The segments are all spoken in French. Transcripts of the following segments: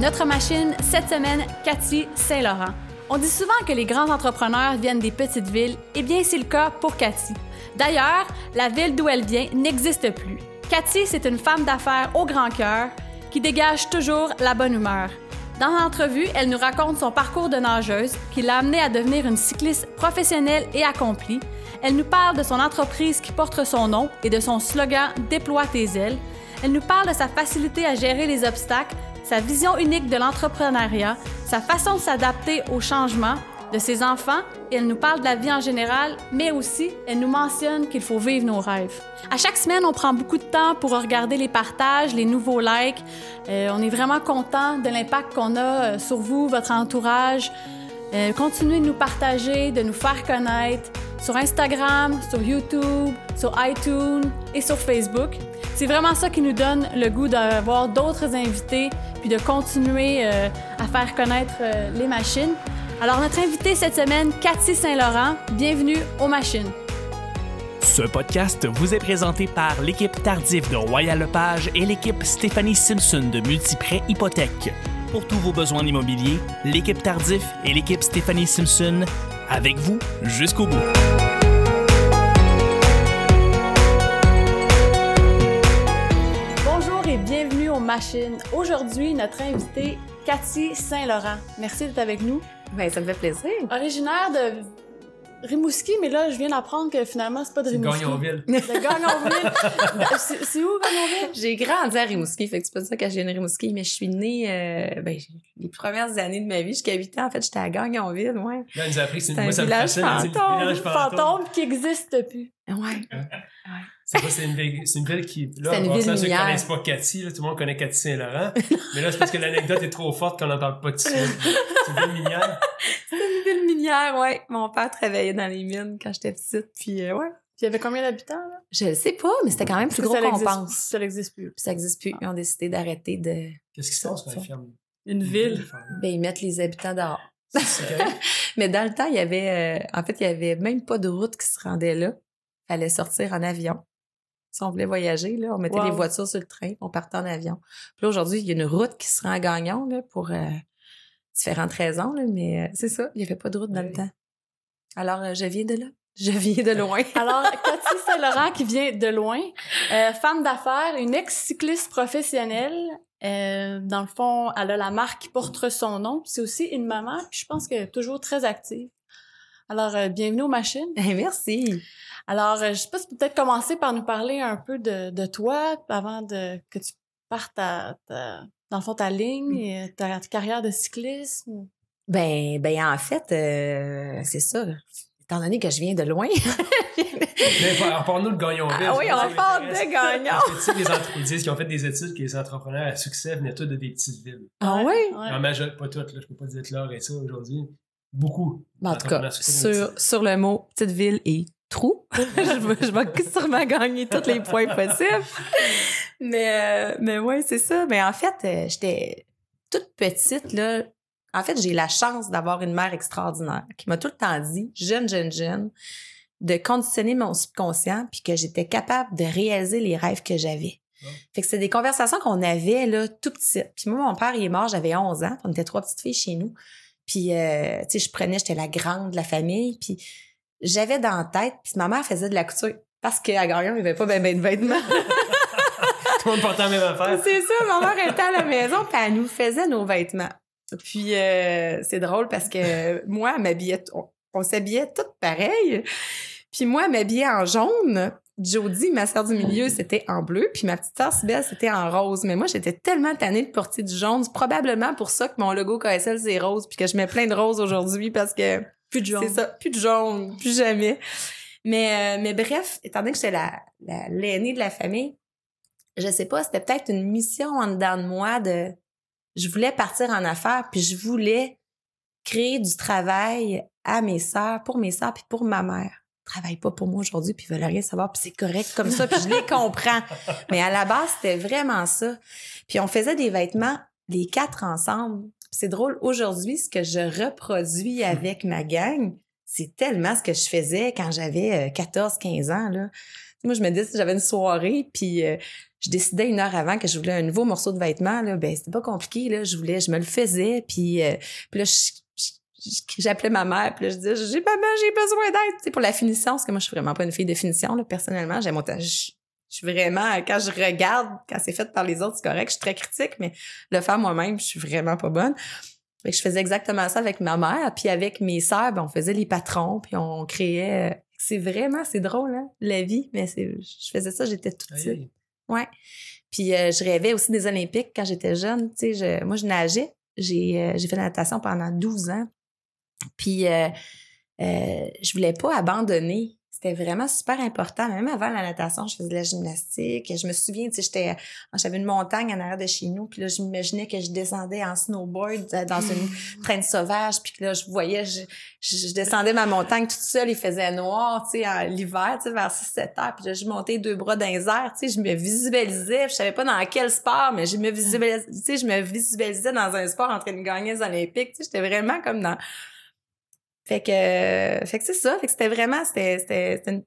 Notre machine, cette semaine, Cathy Saint-Laurent. On dit souvent que les grands entrepreneurs viennent des petites villes. Eh bien, c'est le cas pour Cathy. D'ailleurs, la ville d'où elle vient n'existe plus. Cathy, c'est une femme d'affaires au grand cœur qui dégage toujours la bonne humeur. Dans l'entrevue, elle nous raconte son parcours de nageuse qui l'a amenée à devenir une cycliste professionnelle et accomplie. Elle nous parle de son entreprise qui porte son nom et de son slogan Déploie tes ailes. Elle nous parle de sa facilité à gérer les obstacles sa vision unique de l'entrepreneuriat, sa façon de s'adapter aux changements de ses enfants. elle nous parle de la vie en général, mais aussi elle nous mentionne qu'il faut vivre nos rêves. À chaque semaine, on prend beaucoup de temps pour regarder les partages, les nouveaux likes. Euh, on est vraiment content de l'impact qu'on a euh, sur vous, votre entourage. Euh, continuez de nous partager, de nous faire connaître sur Instagram, sur YouTube, sur iTunes et sur Facebook. C'est vraiment ça qui nous donne le goût d'avoir d'autres invités puis de continuer euh, à faire connaître euh, les machines. Alors, notre invité cette semaine, Cathy Saint-Laurent. Bienvenue aux machines. Ce podcast vous est présenté par l'équipe Tardif de Royal Lepage et l'équipe Stéphanie Simpson de Multiprêt Hypothèque. Pour tous vos besoins immobiliers, l'équipe Tardif et l'équipe Stéphanie Simpson, avec vous jusqu'au bout. machine. Aujourd'hui, notre invitée, Cathy Saint-Laurent. Merci d'être avec nous. Ben, ça me fait plaisir. Originaire de Rimouski, mais là, je viens d'apprendre que finalement, c'est pas de Rimouski. C'est Gagnonville. De Gagnonville. c'est où, Gagnonville? J'ai grandi à Rimouski, fait que c'est pas ça que j'ai né Rimouski, mais je suis née, euh, ben, les premières années de ma vie, jusqu'à 8 ans, en fait, j'étais à Gagnonville, ouais. Là, elle nous a appris que c'est un moi, village fantôme. village fantôme. fantôme qui existe plus. Ouais. ouais. C'est une, ville, une ville qui. Là, une ville ceux qui connaissent pas Cathy, là, tout le monde connaît Cathy Saint-Laurent. mais là, c'est parce que l'anecdote est trop forte qu'on n'en parle pas de suite. C'est une ville minière. Minière, ouais. Mon père travaillait dans les mines quand j'étais petite, puis euh, ouais. Puis il y avait combien d'habitants, là? Je le sais pas, mais c'était quand même plus gros qu'on pense. Ça n'existe plus. Puis ça n'existe plus. Ils ont décidé d'arrêter de. Qu'est-ce qui se passe quand ils ferment? Une ville. Ben, ils mettent les habitants dehors. mais dans le temps, il y avait. Euh, en fait, il y avait même pas de route qui se rendait là. Fallait sortir en avion. Si on voulait voyager, là, on mettait les voitures sur le train, on partait en avion. Puis là, aujourd'hui, il y a une route qui se rend à Gagnon là, pour euh, différentes raisons, là, mais euh, c'est ça, il n'y avait pas de route dans le temps. Alors, euh, je viens de là. Je viens de loin. Alors, Cathy Saint-Laurent qui vient de loin, femme d'affaires, une ex-cycliste professionnelle. dans le fond, elle a la marque qui porte son nom. C'est aussi une maman, puis je pense qu'elle est toujours très active. Alors, bienvenue aux machines. merci. Alors, euh, je sais pas si tu peux peut-être commencer par nous parler un peu de, de toi avant de que tu partes ta, dans le fond ta ligne mmh. ta, carrière de cyclisme. Ben, ben en fait, euh, c'est ça. Étant donné que je viens de loin. Mais parle-nous de Gagnonville. Ah oui, on parle de Gagnon. tu sais, les entreprises qui ont fait des études, que les entrepreneurs à succès venaient tous de des petites villes. Ah oui? En majorité, pas toutes, là, je peux pas dire Laure et ça aujourd'hui. Beaucoup. Ben, en tout cas, sur, sur le mot petite ville et trou. je, vais, sûrement gagner tous les points possibles. Mais, euh, mais ouais, c'est ça. Mais en fait, euh, j'étais toute petite, là. En fait, j'ai la chance d'avoir une mère extraordinaire qui m'a tout le temps dit, jeune, jeune, jeune, de conditionner mon subconscient puis que j'étais capable de réaliser les rêves que j'avais. Fait que c'était des conversations qu'on avait, là, tout petit. Puis moi, mon père, il est mort, j'avais 11 ans. On était trois petites filles chez nous. Puis, euh, tu sais, je prenais, j'étais la grande de la famille. Puis, j'avais dans la tête, puis ma mère faisait de la couture parce qu'à Gagnon, il n'y avait pas ben, ben de vêtements. Tout le monde portait la même affaire. C'est ça, ma mère était à la maison, puis elle nous faisait nos vêtements. Puis euh, c'est drôle parce que moi, elle m'habillait, on, s'habillait toutes pareilles. Puis moi, elle m'habillait en jaune. Jodie, ma sœur du milieu, c'était en bleu, puis ma petite sœur Sibelle, c'était en rose. Mais moi, j'étais tellement tannée de porter du jaune. C'est probablement pour ça que mon logo KSL, c'est rose, puis que je mets plein de roses aujourd'hui parce que plus de jaune. C'est ça, plus de jaune, plus jamais. Mais, euh, mais bref, étant donné que j'étais la, l'aînée de la famille, je sais pas, c'était peut-être une mission en dedans de moi de... Je voulais partir en affaires, puis je voulais créer du travail à mes sœurs, pour mes sœurs, puis pour ma mère. Ils travaillent pas pour moi aujourd'hui, puis ils veulent rien savoir, puis c'est correct comme ça, puis je les comprends. Mais à la base, c'était vraiment ça. Puis on faisait des vêtements, les quatre ensemble, c'est drôle, aujourd'hui, ce que je reproduis avec ma gang, c'est tellement ce que je faisais quand j'avais 14-15 euh, ans. Là. Moi, je me dis, j'avais une soirée, puis euh, je décidais une heure avant que je voulais un nouveau morceau de vêtement, là, ben c'était pas compliqué, là. Je voulais, je me le faisais, puis, euh, puis là, j'appelais ma mère, puis là, je disais, j'ai maman, j'ai besoin d'aide, tu pour la finition, parce que moi, je suis vraiment pas une fille de finition, là, personnellement. J'ai mon je, je suis vraiment, quand je regarde, quand c'est fait par les autres, c'est correct, je suis très critique, mais le faire moi-même, je suis vraiment pas bonne. Fait que je faisais exactement ça avec ma mère, puis avec mes sœurs, ben, on faisait les patrons, puis on créait. Euh, c'est vraiment, c'est drôle, hein, la vie, mais c'est, je faisais ça, j'étais toute petite. Ouais. Puis euh, je rêvais aussi des Olympiques quand j'étais jeune. Tu sais, moi, je nageais. J'ai, euh, j'ai fait la natation pendant 12 ans. Puis euh, je voulais pas abandonner c'était vraiment super important. Même avant la natation, je faisais de la gymnastique. Je me souviens, tu sais, j'étais, j'avais une montagne en arrière de chez nous, puis là, j'imaginais que je descendais en snowboard euh, dans une traîne sauvage, puis que là, je voyais, je, je, descendais ma montagne toute seule, il faisait noir, tu sais, l'hiver, tu sais, vers 6-7 heures, puis là, je montais deux bras dans les airs, tu sais, je me visualisais, je savais pas dans quel sport, mais je me visualisais, tu sais, je me visualisais dans un sport en train de gagner les Olympiques, tu sais, j'étais vraiment comme dans fait que, fait que c'est ça. Fait que c'était vraiment, c'était, c'était,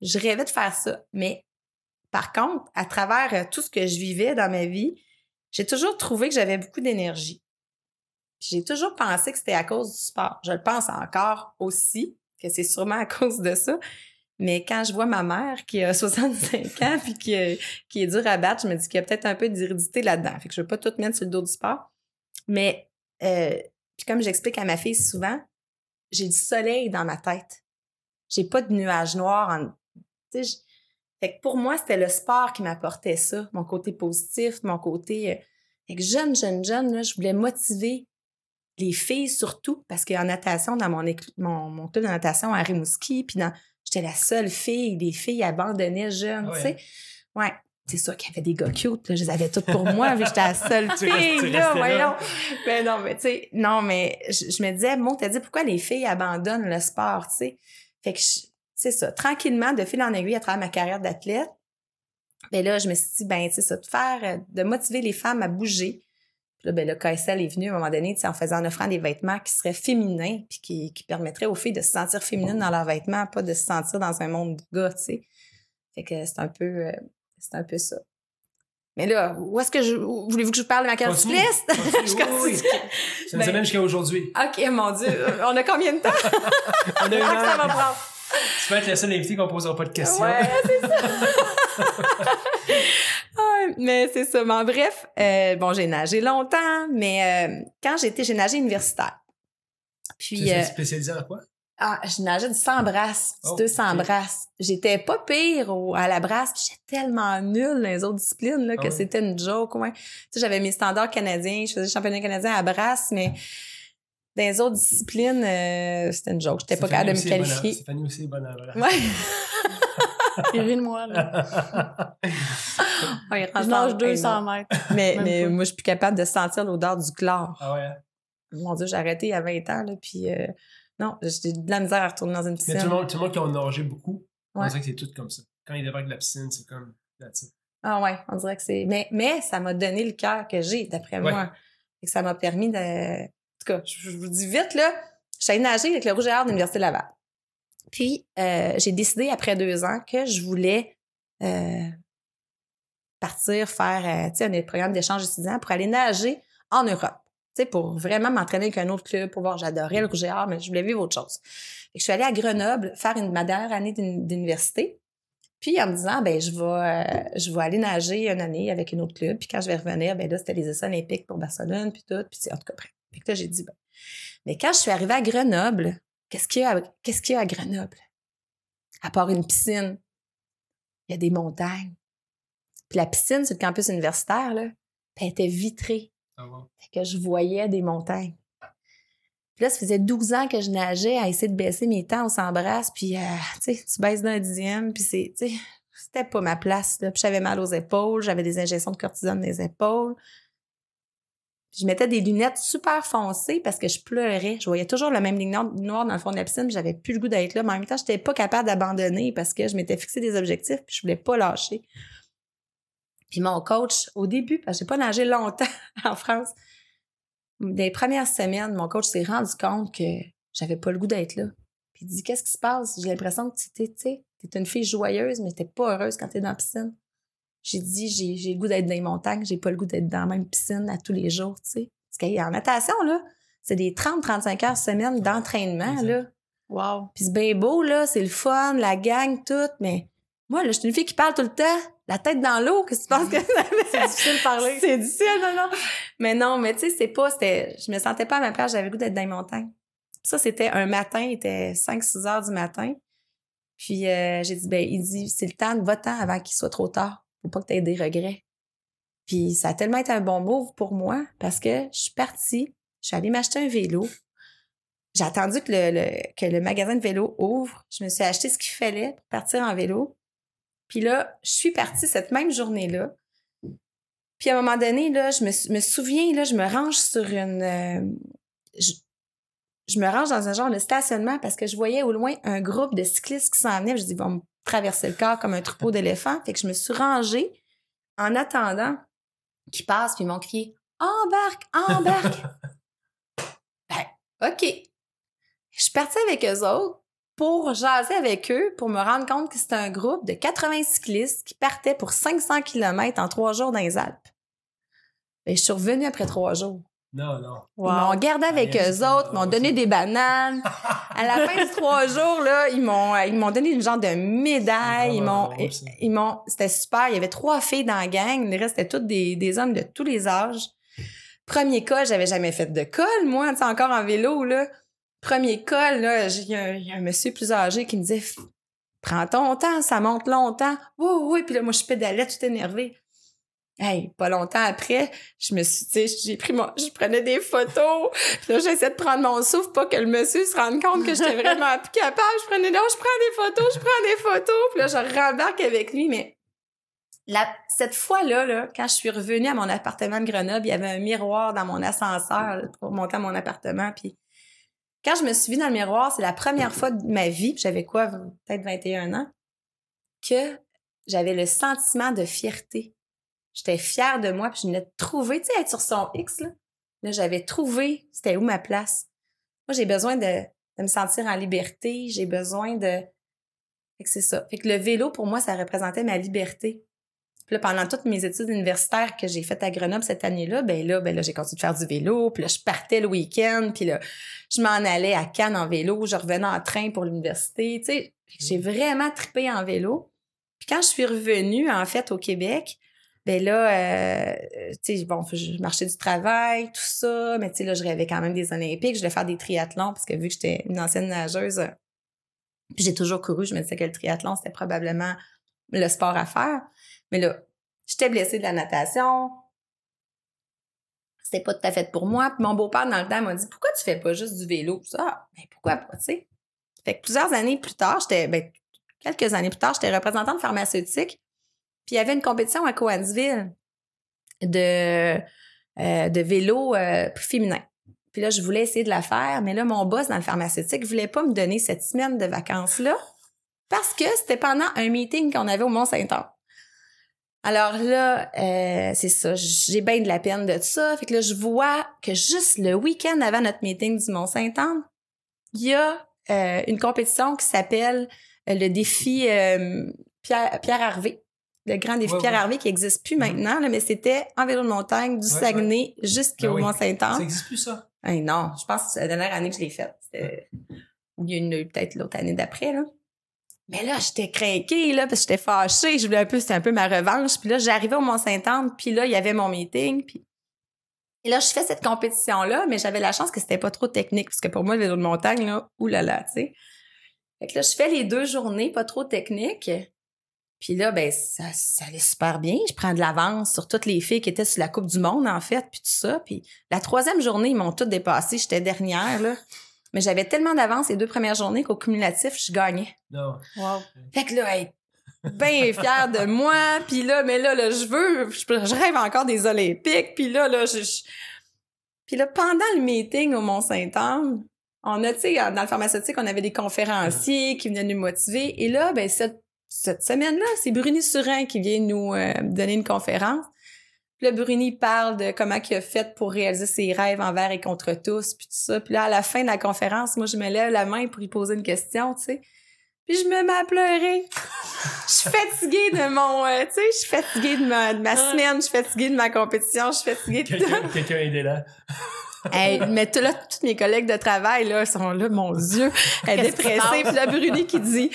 je rêvais de faire ça. Mais par contre, à travers euh, tout ce que je vivais dans ma vie, j'ai toujours trouvé que j'avais beaucoup d'énergie. J'ai toujours pensé que c'était à cause du sport. Je le pense encore aussi, que c'est sûrement à cause de ça. Mais quand je vois ma mère qui a 65 ans puis qui, qui est dure à battre, je me dis qu'il y a peut-être un peu d'hérédité là-dedans. Fait que je veux pas tout mettre sur le dos du sport. Mais euh, puis comme j'explique à ma fille souvent, j'ai du soleil dans ma tête. J'ai pas de nuages noirs. En... Fait que pour moi, c'était le sport qui m'apportait ça, mon côté positif, mon côté. Euh, fait que jeune, jeune, jeune, là, je voulais motiver les filles surtout, parce qu'en natation, dans mon, mon, mon club de natation à Rimouski, puis j'étais la seule fille, des filles abandonnées jeunes, tu sais. Ouais c'est sûr qu'il y avait des gars cute, là, je les avais toutes pour moi, j'étais la seule fille, là, voyons. Mais non, mais tu sais, non, mais je, me disais, bon, t'as dit pourquoi les filles abandonnent le sport, tu sais? Fait que c'est ça, tranquillement, de fil en aiguille à travers ma carrière d'athlète, ben là, je me suis dit, ben, tu sais, ça, de faire, de motiver les femmes à bouger. Puis là, ben là, KSL est venu à un moment donné, tu sais, en faisant, en offrant des vêtements qui seraient féminins, puis qui, qui permettraient aux filles de se sentir féminines dans leurs vêtements, pas de se sentir dans un monde de gars, tu sais. Fait que c'est un peu, euh, c'est un peu ça. Mais là, où est-ce que je. Voulez-vous que je vous parle de ma carte cycliste? oui, Ça nous ben, amène jusqu'à aujourd'hui. OK, mon Dieu. On a combien de temps? On a une heure. ça va prendre. Tu peux être la seule invitée qu'on posera pas de questions. Ouais, c'est ça. mais c'est ça. Mais bref, euh, bon, j'ai nagé longtemps, mais euh, quand j'étais, j'ai nagé universitaire. Puis. Tu euh, spécialisé en quoi? Ah, je nageais du 100 brasses, du 200 brasses. J'étais pas pire à la brasse, puis j'étais tellement nulle dans les autres disciplines là, que ah c'était une joke. Ouais. Tu sais, j'avais mes standards canadiens, je faisais championnat canadien à brasse, mais dans les autres disciplines, euh, c'était une joke. J'étais pas capable de me qualifier. Stéphanie aussi est bonne à brasse. Ouais. il rit de moi, là. ouais, je nage 200 mètres. Mais, mais moi, je suis plus capable de sentir l'odeur du chlore. Ah ouais? Mon Dieu, j'ai arrêté il y a 20 ans, là, puis... Euh, non, j'ai de la misère à retourner dans une piscine. Mais tout le monde, tout le monde qui a nagé beaucoup, on dirait que c'est tout comme ça. Quand il débarque de la piscine, c'est comme Ah ouais, on dirait que c'est. Mais, mais ça m'a donné le cœur que j'ai, d'après moi. Et que ça m'a permis de. En tout cas, je, vous dis vite, là, j'allais nager avec le Rouge et Or de l'Université Laval. Puis, euh, j'ai décidé après deux ans que je voulais euh, partir faire euh, un programme d'échange étudiant pour aller nager en Europe sais, pour vraiment m'entraîner avec un autre club, pour voir, j'adorais le rouge mais je voulais vivre autre chose. je suis allée à Grenoble faire une, ma dernière année d'université. Puis en me disant, ben je vais, euh, je vais aller nager une année avec un autre club. Puis quand je vais revenir, ben là, c'était les essais olympiques pour Barcelone, puis tout. Puis en tout cas, Puis là, j'ai dit, ben. Mais quand je suis arrivée à Grenoble, qu'est-ce qu'il y a, qu'est-ce qu'il y a à Grenoble? À part une piscine, il y a des montagnes. Puis la piscine sur le campus universitaire, là, elle était vitrée. Ah que je voyais des montagnes. Puis là, ça faisait 12 ans que je nageais à essayer de baisser mes temps, on s'embrasse, puis euh, tu baisses d'un dixième, puis c'était pas ma place. Puis j'avais mal aux épaules, j'avais des injections de cortisone dans les épaules. je mettais des lunettes super foncées parce que je pleurais. Je voyais toujours la même ligne noire dans le fond de la piscine, j'avais plus le goût d'être là. Mais en même temps, j'étais pas capable d'abandonner parce que je m'étais fixé des objectifs, puis je voulais pas lâcher. Puis mon coach, au début, parce que j'ai pas nagé longtemps en France, des premières semaines, mon coach s'est rendu compte que j'avais pas le goût d'être là. Puis il dit Qu'est-ce qui se passe? J'ai l'impression que tu es, une fille joyeuse, mais t'es pas heureuse quand tu es dans la piscine. j'ai dit, j'ai, j'ai le goût d'être dans les montagnes, j'ai pas le goût d'être dans la même piscine à tous les jours, tu sais. Parce qu'en natation, là, c'est des 30-35 heures semaine d'entraînement, là. Wow. Puis c'est bien beau, là, c'est le fun, la gang, tout, mais moi, là, je suis une fille qui parle tout le temps, la tête dans l'eau, qu'est-ce que tu penses que c'est difficile de parler? c'est difficile, non, non. Mais non, mais tu sais, c'est pas, c'était, je me sentais pas à ma place, j'avais le goût d'être dans les montagnes. Ça, c'était un matin, il était 5-6 heures du matin. Puis euh, j'ai dit, ben, il dit, c'est le temps, va-t'en avant qu'il soit trop tard. Faut pas que tu aies des regrets. Puis ça a tellement été un bon move pour moi parce que je suis partie, je suis allée m'acheter un vélo. J'ai attendu que le, que le magasin de vélo ouvre. Je me suis acheté ce qu'il fallait pour partir en vélo. Puis là, je suis partie cette même journée-là. Puis à un moment donné, là, je me, me souviens, là, je me range sur une... Euh, je, me range dans un genre de stationnement parce que je voyais au loin un groupe de cyclistes qui s'en venaient. Je dis, ils vont me traverser le corps comme un troupeau d'éléphants. Fait que je me suis rangée en attendant qu'ils passent, puis ils m'ont crié « Embarque! Embarque! » Ben, OK. Je suis partie avec eux autres pour jaser avec eux, pour me rendre compte que c'était un groupe de 80 cyclistes qui partaient pour 500 km en trois jours dans les Alpes. Et je suis revenue après trois jours. Non, non. Ils m'ont gardé avec eux autres, ils m'ont donné des bananes. à la fin de trois jours, là, ils m'ont, ils m'ont donné une genre de médaille. Ils m'ont, ils m'ont, c'était super. Il y avait trois filles dans la gang. Le reste, c'était toutes des, des hommes de tous les âges. Premier col, j'avais jamais fait de col, moi, encore en vélo, là. Premier col, il y, a un monsieur plus âgé qui me disait, prends ton temps, ça monte longtemps. Oui, oui, puis là, moi, je pédalais tout énervé. Hey, pas longtemps après, je me suis, sais, j'ai pris mon, je prenais des photos. Puis là, j'essayais de prendre mon souffle, pas que le monsieur se rende compte que j'étais vraiment plus capable. Je prenais, là, je prends des photos, je prends des photos. Puis là, je rembarque avec lui. Mais la, cette fois-là, là, quand je suis revenue à mon appartement de Grenoble, il y avait un miroir dans mon ascenseur pour monter à mon appartement. Puis quand je me suis vue dans le miroir, c'est la première fois de ma vie, j'avais quoi, peut-être 21 ans, que j'avais le sentiment de fierté J'étais fière de moi, puis je venais de trouver, tu sais, être sur son X, là. J'avais trouvé c'était où ma place. Moi, j'ai besoin de, de, me sentir en liberté, j'ai besoin de... Fait que c'est ça. Fait que le vélo, pour moi, ça représentait ma liberté. Puis là, pendant toutes mes études universitaires que j'ai faites à Grenoble cette année-là, ben là, ben là, j'ai continué de faire du vélo. Puis là, je partais le week-end. Puis là, je m'en allais à Cannes en vélo. Je revenais en train pour l'université. Tu sais, j'ai vraiment trippé en vélo. Puis quand je suis revenue, en fait, au Québec, ben là, euh, tu sais, bon, je marchais du travail, tout ça, mais tu sais, là, je rêvais quand même des Olympiques, je voulais faire des triathlons, parce que vu que j'étais une ancienne nageuse, euh, puis j'ai toujours couru, je me disais que le triathlon, c'était probablement le sport à faire. Mais là, j'étais blessée de la natation, c'était pas tout à fait pour moi. Puis mon beau-père, dans le temps, m'a dit Pourquoi tu fais pas juste du vélo? Ça, ah, ben pourquoi pas, tu sais? Fait que plusieurs années plus tard, j'étais, ben, quelques années plus tard, j'étais représentante pharmaceutique puis il y avait une compétition à Coansville de, euh, de vélo euh, féminin. Puis là, je voulais essayer de la faire, mais là, mon boss dans le pharmaceutique voulait pas me donner cette semaine de vacances-là parce que c'était pendant un meeting qu'on avait au Mont-Saint-Anne. Alors là, euh, c'est ça, j'ai bien de la peine de ça. Fait que là, je vois que juste le week-end avant notre meeting du Mont-Saint-Anne, il y a une compétition qui s'appelle le défi Pierre, Pierre Harvey le grand défi Pierre Harvey qui n'existe plus mm-hmm. maintenant, là, mais c'était en vélo de montagne du Saguenay jusqu'au ben Mont-Saint-Anne. Ça n'existe plus, ça? non, je pense que c'est la dernière année que je l'ai faite. Il y a eu peut-être l'autre année d'après, là. Mais là, j'étais craquée, là, parce que j'étais fâchée. Je voulais un peu, c'était un peu ma revanche. Puis là, j'arrivais au Mont-Saint-Anne, puis là, il y avait mon meeting, puis... Là, je fais cette compétition-là, mais j'avais la chance que c'était pas trop technique, parce que pour moi, le vélo de montagne, là, oulala, tu sais. Fait que là, je fais les deux journées, pas trop techniques. Puis là, ben, ça, ça allait super bien. Je prends de l'avance sur toutes les filles qui étaient sur la Coupe du Monde, en fait, puis tout ça. Puis la troisième journée, ils m'ont toutes dépassé. J'étais dernière, là. Mais j'avais tellement d'avance les deux premières journées qu'au cumulatif, je gagnais. Non. Wow. Fait que là, hey, bien fière de moi. Puis là, mais là, là je veux, je, rêve encore des Olympiques. Puis là, là, je, Puis là, pendant le meeting au Mont-Saint-Anne, on a, tu sais, dans le pharmaceutique, on avait des conférenciers qui venaient nous motiver. Et là, ben, cette cette semaine-là, c'est Bruni Surin qui vient nous euh, donner une conférence. Puis là, Bruni parle de comment il a fait pour réaliser ses rêves envers et contre tous, puis tout ça. Puis là, à la fin de la conférence, moi, je me lève la main pour lui poser une question, tu sais. Puis je me mets à pleurer. je suis fatiguée de mon, euh, tu sais, je suis fatiguée de ma, de ma semaine, je suis fatiguée de ma compétition, je suis fatiguée de Quelqu'un quelqu'un aidé là. Hey, mais là, tous mes collègues de travail là, sont là, mon Dieu, elle est dépressée. Puis la Bruni qui dit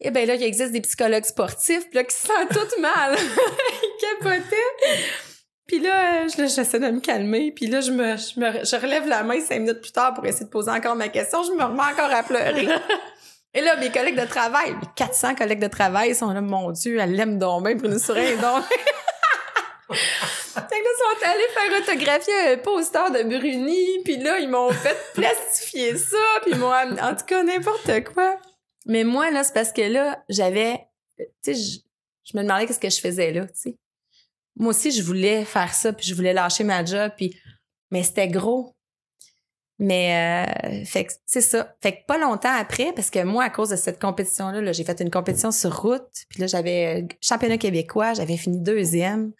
Eh bien là, il existe des psychologues sportifs puis là, qui se sentent tout mal. Ils capotaient. Puis là, je- là, j'essaie de me calmer. Puis là, je me, je me, je relève la main cinq minutes plus tard pour essayer de poser encore ma question. Je me remets encore à pleurer. Et là, mes collègues de travail, mes 400 collègues de travail sont là, mon Dieu, elle l'aime donc bien, Bruno Sourin, donc. fait que là, ils sont allés faire autographier un poster de Bruni, puis là, ils m'ont fait plastifier ça, puis moi, en tout cas, n'importe quoi. Mais moi, là, c'est parce que là, j'avais, tu sais, je, je me demandais qu'est-ce que je faisais là, tu sais. Moi aussi, je voulais faire ça, puis je voulais lâcher ma job, puis, mais c'était gros. Mais, euh, c'est ça. Fait que pas longtemps après, parce que moi, à cause de cette compétition-là, là, j'ai fait une compétition sur route, puis là, j'avais euh, championnat québécois, j'avais fini deuxième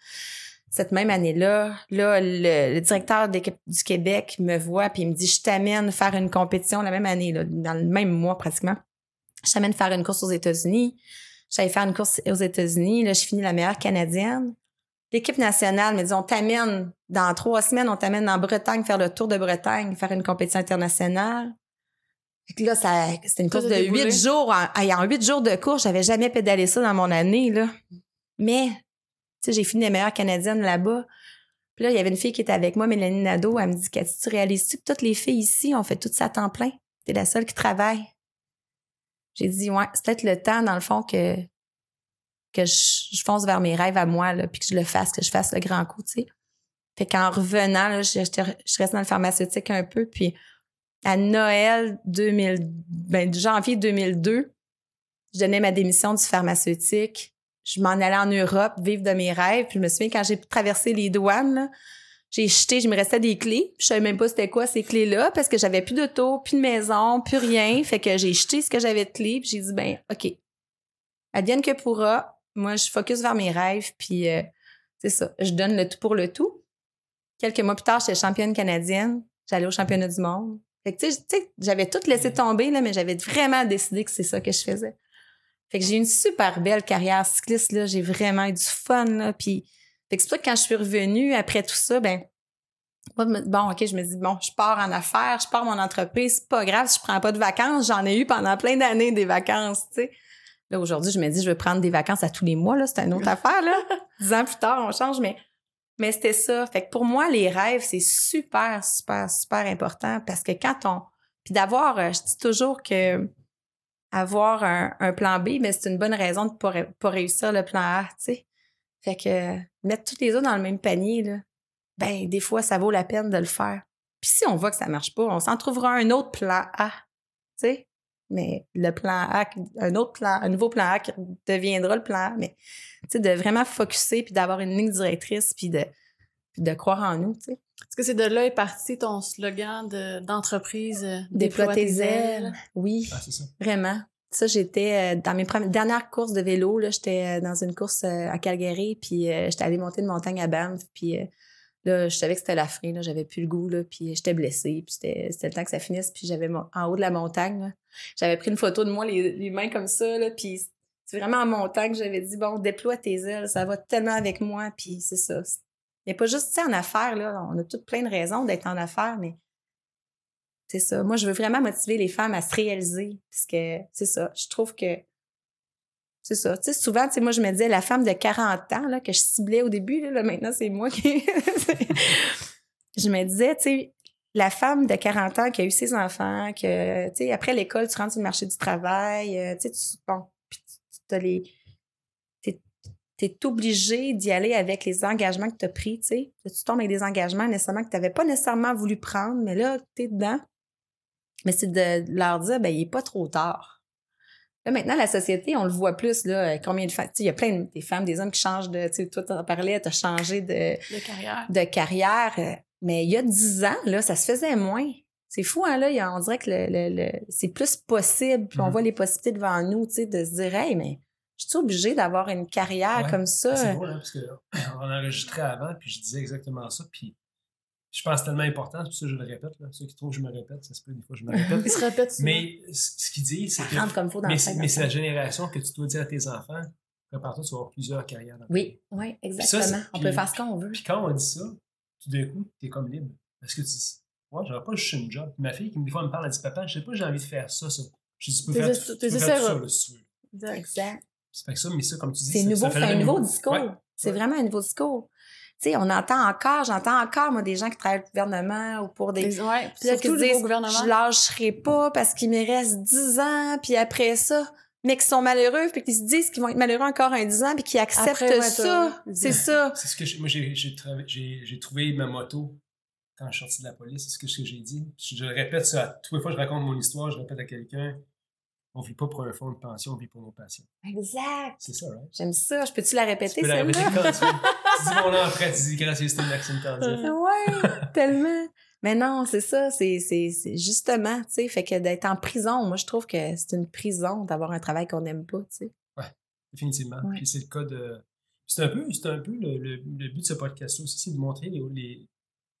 cette même année-là. Là, le, directeur du Québec me voit, puis il me dit, je t'amène faire une compétition la même année, là, dans le même mois pratiquement. Je t'amène faire une course aux États-Unis. J'allais faire une course aux États-Unis. Là, je finis la meilleure canadienne. L'équipe nationale me dit, on t'amène dans trois semaines, on t'amène en Bretagne faire le tour de Bretagne, faire une compétition internationale. Fait que là, ça, c'était une course de huit jours. En huit jours de course, j'avais jamais pédalé ça dans mon année, là. Mais, tu sais, j'ai fini les meilleures canadiennes là-bas. Puis là, il y avait une fille qui était avec moi, Mélanie Nadeau. Elle me dit, Cathy, tu réalises-tu que toutes les filles ici ont fait tout ça à temps plein? T'es la seule qui travaille. J'ai dit, ouais, c'est peut-être le temps, dans le fond, que, que je, fonce vers mes rêves à moi, là, puis que je le fasse, que je fasse le grand coup, tu sais. Fait qu'en revenant, là, je, je restais dans le pharmaceutique un peu, puis à Noël 2000, ben, janvier 2002, je donnais ma démission du pharmaceutique. Je m'en allais en Europe, vivre de mes rêves. Puis je me souviens, quand j'ai traversé les douanes, là, j'ai jeté, je me restais des clés. Je savais même pas c'était quoi ces clés-là parce que j'avais plus d'auto, plus de maison, plus rien. Fait que j'ai jeté ce que j'avais de clés. Puis j'ai dit, ben, OK. Advienne que pourra. Moi, je focus vers mes rêves. Puis euh, c'est ça. Je donne le tout pour le tout. Quelques mois plus tard, j'étais championne canadienne. J'allais au championnat du monde. Fait que, tu sais, j'avais tout laissé tomber, là, mais j'avais vraiment décidé que c'est ça que je faisais. Fait que j'ai eu une super belle carrière cycliste, là. J'ai vraiment eu du fun, là. Puis, fait que c'est pour ça que quand je suis revenue après tout ça, ben, bon, OK, je me dis, bon, je pars en affaires, je pars mon entreprise, c'est pas grave si je prends pas de vacances. J'en ai eu pendant plein d'années des vacances, tu sais. Là, aujourd'hui, je me dis, je vais prendre des vacances à tous les mois, là. C'est une autre affaire, là. Dix ans plus tard, on change, mais, mais c'était ça. Fait que pour moi, les rêves, c'est super, super, super important parce que quand on, puis d'avoir, euh, je dis toujours que avoir un, un plan B, mais c'est une bonne raison de pas, ré- pas réussir le plan A, tu sais. Fait que mettre tous les œufs dans le même panier, là, ben, des fois, ça vaut la peine de le faire. Puis si on voit que ça marche pas, on s'en trouvera un autre plan A, tu sais. Mais le plan A, un autre plan, un nouveau plan A qui deviendra le plan A, mais tu sais, de vraiment focuser puis d'avoir une ligne directrice puis de, puis de croire en nous, tu sais. Est-ce que c'est de là est parti ton slogan de- d'entreprise euh, Déploie tes ailes? Oui. Ah, c'est ça. Vraiment. Ça, j'étais euh, dans mes premières, dernières courses de vélo, là, j'étais euh, dans une course à Calgary, puis euh, j'étais allée monter une montagne à Banff, puis euh, là, je savais que c'était la fin, j'avais plus le goût, là, puis j'étais blessée, puis c'était le temps que ça finisse, puis j'avais en haut de la montagne, j'avais pris une photo de moi, les, les mains comme ça, là, puis c'est vraiment en montant que j'avais dit, bon, déploie tes ailes, ça va tellement avec moi, puis c'est ça. Il n'y a pas juste, en affaires, là, on a toutes plein de raisons d'être en affaires, mais c'est ça. Moi, je veux vraiment motiver les femmes à se réaliser. Parce que c'est ça. Je trouve que. C'est ça. Tu souvent, tu moi, je me disais, la femme de 40 ans, là, que je ciblais au début, là, maintenant, c'est moi qui. je me disais, tu la femme de 40 ans qui a eu ses enfants, que, tu après l'école, tu rentres sur le marché du travail, euh, tu tu, tu les. T'es, t'es obligé d'y aller avec les engagements que tu as pris, tu sais. Tu tombes avec des engagements nécessairement que tu n'avais pas nécessairement voulu prendre, mais là, tu es dedans. Mais c'est de leur dire, ben, il est pas trop tard. Là, maintenant, la société, on le voit plus, là, combien de femmes, il y a plein de des femmes, des hommes qui changent de, tu sais, toi, t'en parlais, t'as changé de, de carrière. de carrière, euh, mais il y a dix ans, là, ça se faisait moins. C'est fou, hein, là, il y a- on dirait que le, le- le- c'est plus possible, puis on Mhm. voit les possibilités devant nous, tu sais, de se dire, hey, mais je suis obligée d'avoir une carrière Ouais, comme ça? C'est drôle, hein, parce qu'on enregistrait avant, puis je disais exactement ça, puis je pense tellement important, c'est pour ça que je le répète. Là. Ceux qui trouvent que je me répète, ça se peut des fois je me répète. Ils se répètent Mais ce qu'il dit, c'est que. Comme faut dans mais c'est la génération que tu dois dire à tes enfants prépare-toi, tu vas avoir plusieurs carrières. Dans oui, oui, exactement. on peut faire ce qu'on veut. Puis quand on dit ça, tout d'un coup, tu es comme libre. Parce que tu dis, moi, j'aurais pas juste une job. ma fille, qui des fois me parle, elle dit, papa, je sais pas, j'ai envie de faire ça, ça. Je dis, tu peux faire, tu peux faire ça, là, si tu veux. Exact. C'est ça, mais ça, comme tu dis, c'est nouveau, c'est un nouveau discours. C'est vraiment un nouveau discours. Tu sais, on entend encore, j'entends encore, moi, des gens qui travaillent au gouvernement ou pour des... Ouais, puis là, qui disent, je lâcherai pas parce qu'il me reste 10 ans, puis après ça, mais qui sont malheureux, puis qui se disent qu'ils vont être malheureux encore un 10 ans, puis qui acceptent ça. C'est ça. C'est ce que moi, j'ai trouvé ma moto quand je suis sorti de la police. C'est ce que, j'ai dit. Je, le répète ça. Toutes les fois que je raconte mon histoire, je répète à quelqu'un on vit pas pour un fonds de pension, on vit pour nos patients. Exact. C'est ça, right? J'aime ça. Je peux-tu la répéter, Tu peux la répéter quand tu dis mon tu dis gracieux, c'était une Maxime. Ouais, tellement. Mais non, c'est ça, c'est, c'est, c'est justement, tu sais, fait que d'être en prison, moi, je trouve que c'est une prison d'avoir un travail qu'on n'aime pas, tu sais. Ouais, définitivement. Puis c'est le cas de... C'est un peu, c'est un peu le, le, but de ce podcast aussi, c'est de montrer les, les,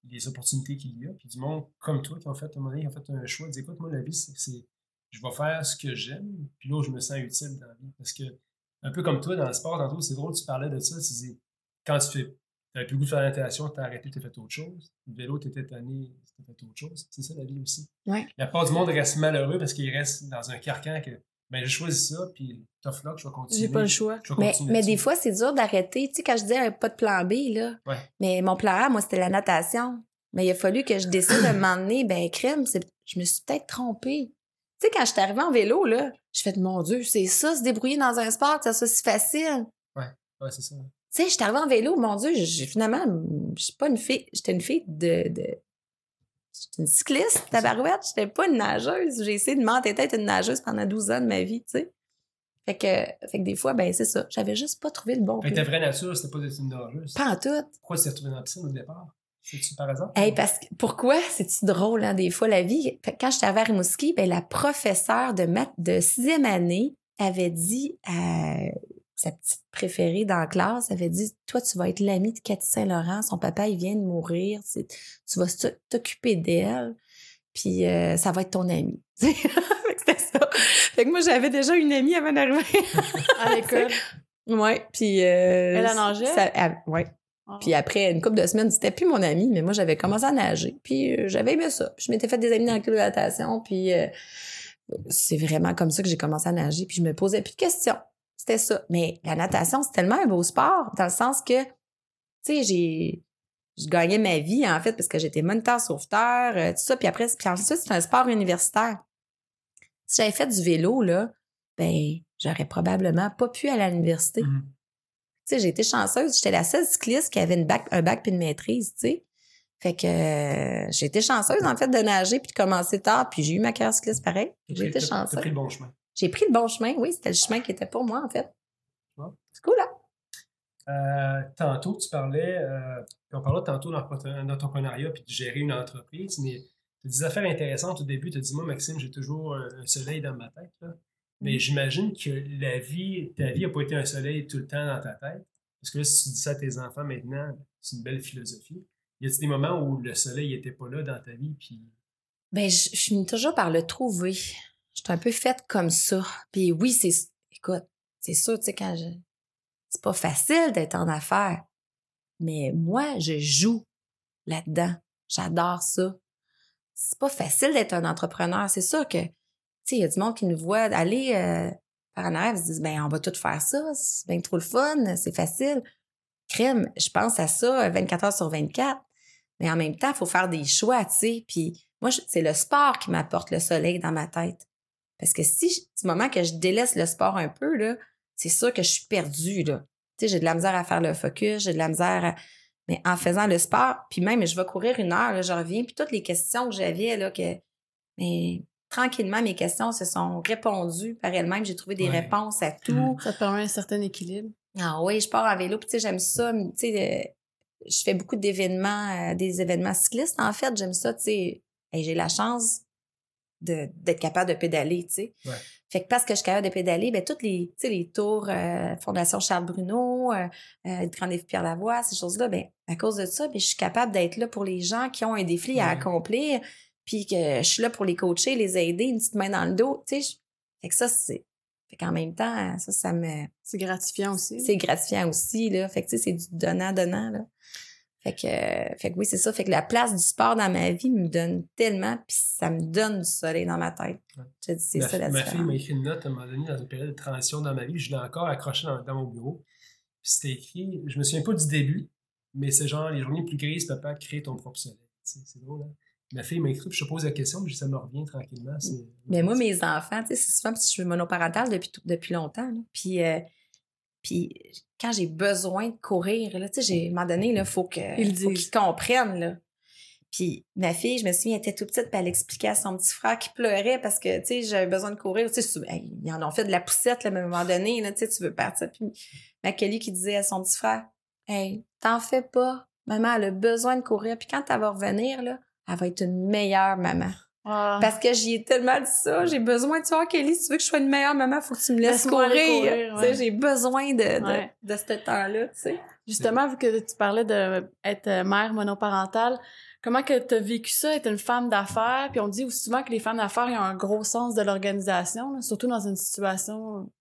les opportunités qu'il y a, puis du monde comme toi qui ont fait, un moment donné, ont fait un choix, dire, écoute, moi, la vie, c'est, c'est je vais faire ce que j'aime, puis là, je me sens utile dans la vie. Parce que, un peu comme toi, dans le sport, tantôt, c'est drôle, tu parlais de ça, tu dis, quand tu fais T'avais plus le goût de faire la natation, t'as arrêté, t'as fait autre chose. Le vélo, t'étais tanné, t'as fait autre chose. C'est ça la vie aussi. Ouais. La part du monde reste malheureux parce qu'il reste dans un carcan que ben j'ai choisi ça, puis tough luck, je vais continuer. J'ai pas le choix. Mais, mais des fois, c'est dur d'arrêter. Tu sais, quand je disais pas de plan B, là. Ouais. Mais mon plan A, moi, c'était la natation. Mais il a fallu que je décide de m'emmener, ben, crème, je me suis peut-être trompée. Tu sais, quand je suis arrivée en vélo, là, je fais, mon Dieu, c'est ça, se débrouiller dans un sport, c'est ça, si facile. Ouais, ouais, c'est ça. Tu sais, je suis arrivée en vélo, mon Dieu, finalement, je suis pas une fille, j'étais une fille de, de j'étais une cycliste, tabarouette, j'étais pas une nageuse. J'ai essayé de m'entêter être une nageuse pendant 12 ans de ma vie, tu sais. Fait que, fait que des fois, ben c'est ça. J'avais juste pas trouvé le bon Fait que ta vraie nature, c'était pas d'être une nageuse. Pas en tout. Pourquoi tu t'es retrouvée dans la piscine au départ? C'est-tu par hasard? Hey, parce que, pourquoi? C'est-tu drôle, hein, des fois, la vie? Quand j'étais à Rimouski, ben, la professeure de maths de sixième année avait dit à sa petite préférée dans la classe avait dit Toi, tu vas être l'ami de Cathy Saint-Laurent. Son papa, il vient de mourir. Tu vas t'occuper d'elle. Puis euh, ça va être ton ami. C'était ça. Fait que moi, j'avais déjà une amie avant d'arriver à l'école. Ouais. Puis. Euh, elle a nagé? ouais. Ah. Puis après une couple de semaines, c'était plus mon ami, mais moi, j'avais commencé à nager. Puis euh, j'avais aimé ça. Puis je m'étais fait des amis dans la club de natation. Puis c'est vraiment comme ça que j'ai commencé à nager. Puis je me posais plus de questions. C'était ça. Mais la natation, c'est tellement un beau sport, dans le sens que, tu sais, j'ai. Je gagnais ma vie, en fait, parce que j'étais moniteur sauveteur, euh, tout ça. Puis après, puis ensuite, c'est un sport universitaire. Si j'avais fait du vélo, là, ben, j'aurais probablement pas pu aller à l'université. Mm-hmm. Sais, j'ai été chanceuse. J'étais la seule cycliste qui avait une bac, un bac puis une maîtrise, tu sais. Fait que euh, j'ai été chanceuse, en fait, de nager puis de commencer tard. Puis j'ai eu ma carrière cycliste pareil. J'ai été chanceuse. T'as pris le bon chemin. J'ai pris le bon chemin, oui, c'était le chemin qui était pour moi, en fait. C'est cool, hein? Euh, tantôt, tu parlais, euh, on parlait tantôt d'entrepreneuriat puis de gérer une entreprise, mais tu as des affaires intéressantes au début. Tu as dit, moi, Maxime, j'ai toujours un, soleil dans ma tête. Mais j'imagine que la vie, ta vie n'a pas été un soleil tout le temps dans ta tête. Parce que là, si tu dis ça à tes enfants maintenant, c'est une belle philosophie. Y a-t-il des moments où le soleil n'était pas là dans ta vie? Puis... Ben, je, finis toujours par le trouver. Je suis un peu faite comme ça. Puis oui, c'est. Écoute, c'est sûr, tu sais, quand je. C'est pas facile d'être en affaires. Mais moi, je joue là-dedans. J'adore ça. C'est pas facile d'être un entrepreneur. C'est sûr que, il y a du monde qui nous voit aller euh, par en arrière, ils se disent, ben, on va tout faire ça. C'est bien trop le fun. C'est facile. Crème, je pense à ça 24 heures sur 24. Mais en même temps, il faut faire des choix, tu sais. Puis moi, c'est le sport qui m'apporte le soleil dans ma tête. Parce que si, du moment que je délaisse le sport un peu, là, c'est sûr que je suis perdue, là. Tu sais, j'ai de la misère à faire le focus, j'ai de la misère à... Mais en faisant le sport, puis même, je vais courir une heure, je reviens, puis toutes les questions que j'avais, là, que... Mais tranquillement, mes questions se sont répondues par elles-mêmes. J'ai trouvé des réponses à tout. Mmh. Ça te permet un certain équilibre. Ah oui, je pars en vélo, puis tu sais, j'aime ça. Tu sais, je fais beaucoup d'événements, euh, des événements cyclistes, en fait. J'aime ça, tu sais. j'ai la chance d'être capable de pédaler, tu sais. Fait que parce que je suis capable de pédaler, ben toutes les, tu sais, les tours euh, Fondation Charles Bruno, euh, euh, Grand Pierre Lavoie, ces choses-là, ben à cause de ça, ben, je suis capable d'être là pour les gens qui ont un défi à accomplir, puis que je suis là pour les coacher, les aider, une petite main dans le dos, tu sais. Fait que ça, c'est... Fait qu'en même temps, ça, ça me... C'est gratifiant aussi. C'est gratifiant aussi, là. Fait que, tu sais, c'est du donnant-donnant, là. Fait que, fait que oui, c'est ça. Fait que la place du sport dans ma vie me donne tellement, puis ça me donne du soleil dans ma tête. c'est ça la Ma fille m'a écrit une note à un moment donné dans une période de transition dans ma vie. Je l'ai encore accroché dans, mon bureau. C'était écrit, je me souviens pas du début, mais c'est genre les journées plus grises, papa, crée ton propre soleil. C'est drôle, hein? Ma fille m'a écrit, puis je pose la question, puis ça me revient tranquillement. Mais moi, mes enfants, tu sais, c'est souvent parce que je suis monoparentale depuis, depuis longtemps. Puis, euh, puis quand j'ai besoin de courir, là, tu sais, à un moment donné, il faut qu'ils comprennent, là. Puis ma fille, je me souviens, elle était toute petite, puis elle expliquait à son petit frère qui pleurait parce que, tu sais, j'avais besoin de courir. Tu sais, ils en ont fait de la poussette, là, à un moment donné, là, tu sais, tu veux partir. Puis ma Kelly qui disait à son petit frère, « Hey, t'en fais pas. Maman, elle a besoin de courir. Puis quand elle va revenir, là, elle va être une meilleure maman. Ah. Parce que j'y ai tellement dit ça. J'ai besoin de toi, Kelly. Si tu veux que je sois une meilleure maman, faut que tu me laisses courir. J'ai besoin de, de, ce temps-là. Justement, vu que tu parlais d'être euh, mère monoparentale, comment que tu as vécu ça, être une femme d'affaires? Puis on dit souvent que les femmes d'affaires ont un gros sens de l'organisation, surtout dans une situation